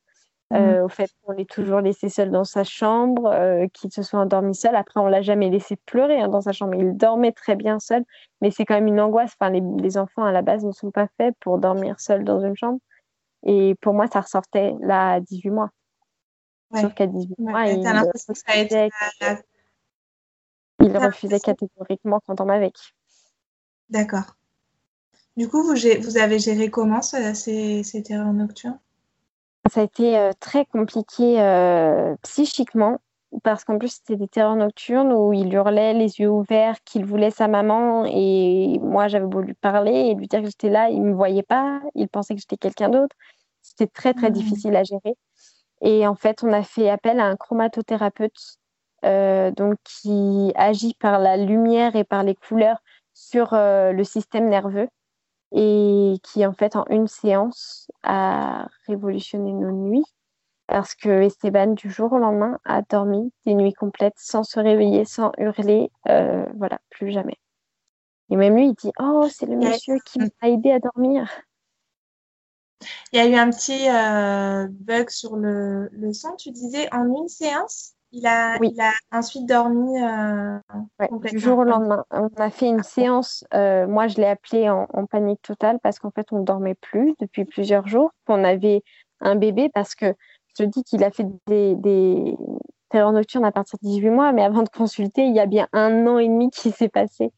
Euh, mmh. au fait qu'on l'ait toujours laissé seul dans sa chambre, euh, qu'il se soit endormi seul. Après, on l'a jamais laissé pleurer hein, dans sa chambre. Il dormait très bien seul, mais c'est quand même une angoisse. Enfin, les, enfants à la base ne sont pas faits pour dormir seul dans une chambre. Et pour moi, ça ressortait là à 18 mois. Sauf qu'à 18 mois, il, refusait, il refusait catégoriquement qu'on dorme avec. D'accord. Du coup, vous, vous avez géré comment ces, ces terreurs nocturnes? Ça a été euh, très compliqué euh, psychiquement parce qu'en plus c'était des terreurs nocturnes où il hurlait les yeux ouverts qu'il voulait sa maman et moi j'avais beau lui parler et lui dire que j'étais là, il me voyait pas, il pensait que j'étais quelqu'un d'autre. C'était très très mmh. difficile à gérer. Et en fait, on a fait appel à un chromatothérapeute euh, donc qui agit par la lumière et par les couleurs sur le système nerveux et qui en fait en une séance a révolutionné nos nuits parce que Esteban, du jour au lendemain, a dormi des nuits complètes sans se réveiller, sans hurler, euh, voilà, plus jamais. Et même lui, il dit Oh, c'est le monsieur qui m'a aidé à dormir. Il y a eu un petit euh, bug sur le, le son. Tu disais en une séance? Il a, il a ensuite dormi euh, du jour au lendemain. On a fait une séance, euh, moi je l'ai appelé en, panique totale parce qu'en fait on ne dormait plus depuis plusieurs jours. On avait un bébé parce que je te dis qu'il a fait des, des terreurs nocturnes à partir de 18 mois, mais avant de consulter, il y a bien un an et demi qui s'est passé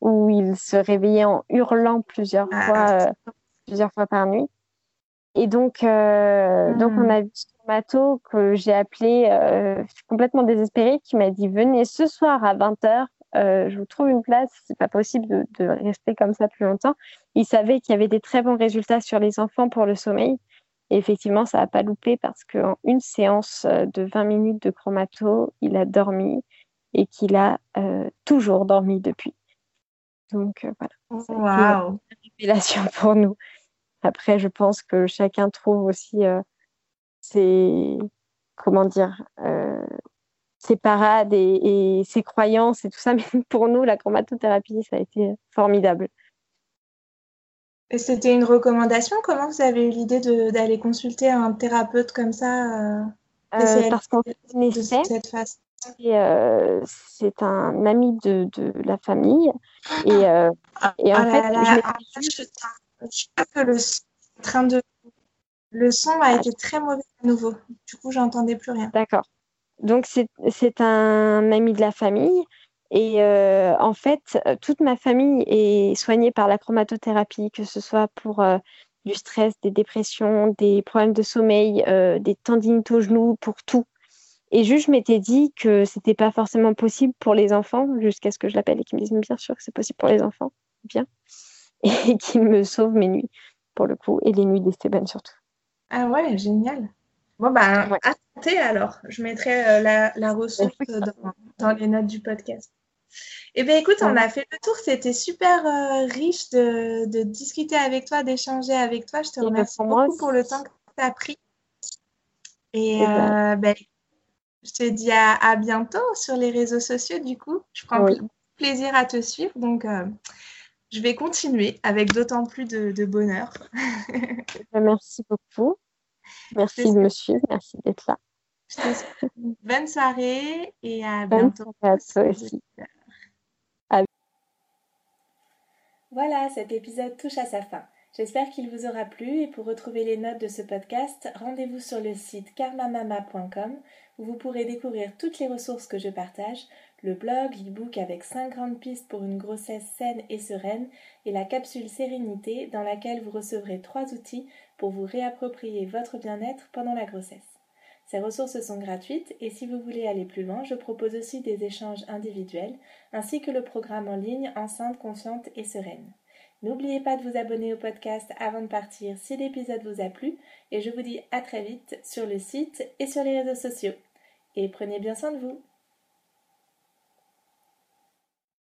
où il se réveillait en hurlant plusieurs ah, fois, euh, plusieurs fois par nuit. Et donc, euh, donc on hmm. a vu ce mato que j'ai appelé euh, complètement désespéré, qui m'a dit venez ce soir à 20h, euh, je vous trouve une place, c'est pas possible de, de, rester comme ça plus longtemps. Il savait qu'il y avait des très bons résultats sur les enfants pour le sommeil. Et effectivement, ça n'a pas loupé parce qu'en une séance de 20 minutes de chromato, il a dormi et qu'il a toujours dormi depuis. Donc voilà, wow. une révélation pour nous. Après, je pense que chacun trouve aussi euh, ses, comment dire, euh, ses parades et, ses croyances et tout ça. <laughs> Mais pour nous, la chromatothérapie, ça a été formidable. Et c'était une recommandation? Comment vous avez eu l'idée d'aller consulter un thérapeute comme ça euh, Parce qu'on connaissait. c'est un ami de, de, la famille. Et, ah, et en fait, je que le train de le son a été très mauvais à nouveau. Du coup, j'entendais plus rien. D'accord. Donc c'est un ami de la famille et euh, en fait toute ma famille est soignée par la chromatothérapie, que ce soit pour euh, du stress, des dépressions, des problèmes de sommeil, euh, des tendinites aux genoux, pour tout. Et juste, je m'étais dit que c'était pas forcément possible pour les enfants, jusqu'à ce que je l'appelle et qu'ils me disent bien sûr que c'est possible pour les enfants, bien, et <laughs> qu'ils me sauvent mes nuits pour le coup, et les nuits d'Esteban surtout. Ah ouais, génial. Bon, bah, ouais. alors. Je mettrai euh, la, la, ressource dans, les notes du podcast. Eh bien, écoute, on a fait le tour. C'était super euh, riche de, de, discuter avec toi, d'échanger avec toi. Je te remercie beaucoup pour le temps que tu as pris. Et, ben. euh, ben, je te dis à, à, bientôt sur les réseaux sociaux, du coup. Je prends plaisir à te suivre. Donc, je vais continuer avec d'autant plus de, bonheur. <laughs> merci beaucoup. Merci de me suivre. Merci d'être là. Bonne soirée et à bientôt. à toi aussi. Voilà, cet épisode touche à sa fin. J'espère qu'il vous aura plu et pour retrouver les notes de ce podcast, rendez-vous sur le site karmamama.com où vous pourrez découvrir toutes les ressources que je partage, le blog, l'e-book avec 5 grandes pistes pour une grossesse saine et sereine et la capsule Sérénité dans laquelle vous recevrez trois outils pour vous réapproprier votre bien-être pendant la grossesse. Ces ressources sont gratuites et si vous voulez aller plus loin, je propose aussi des échanges individuels ainsi que le programme en ligne Enceinte consciente et sereine. N'oubliez pas de vous abonner au podcast avant de partir si l'épisode vous a plu et je vous dis à très vite sur le site et sur les réseaux sociaux. Et prenez bien soin de vous.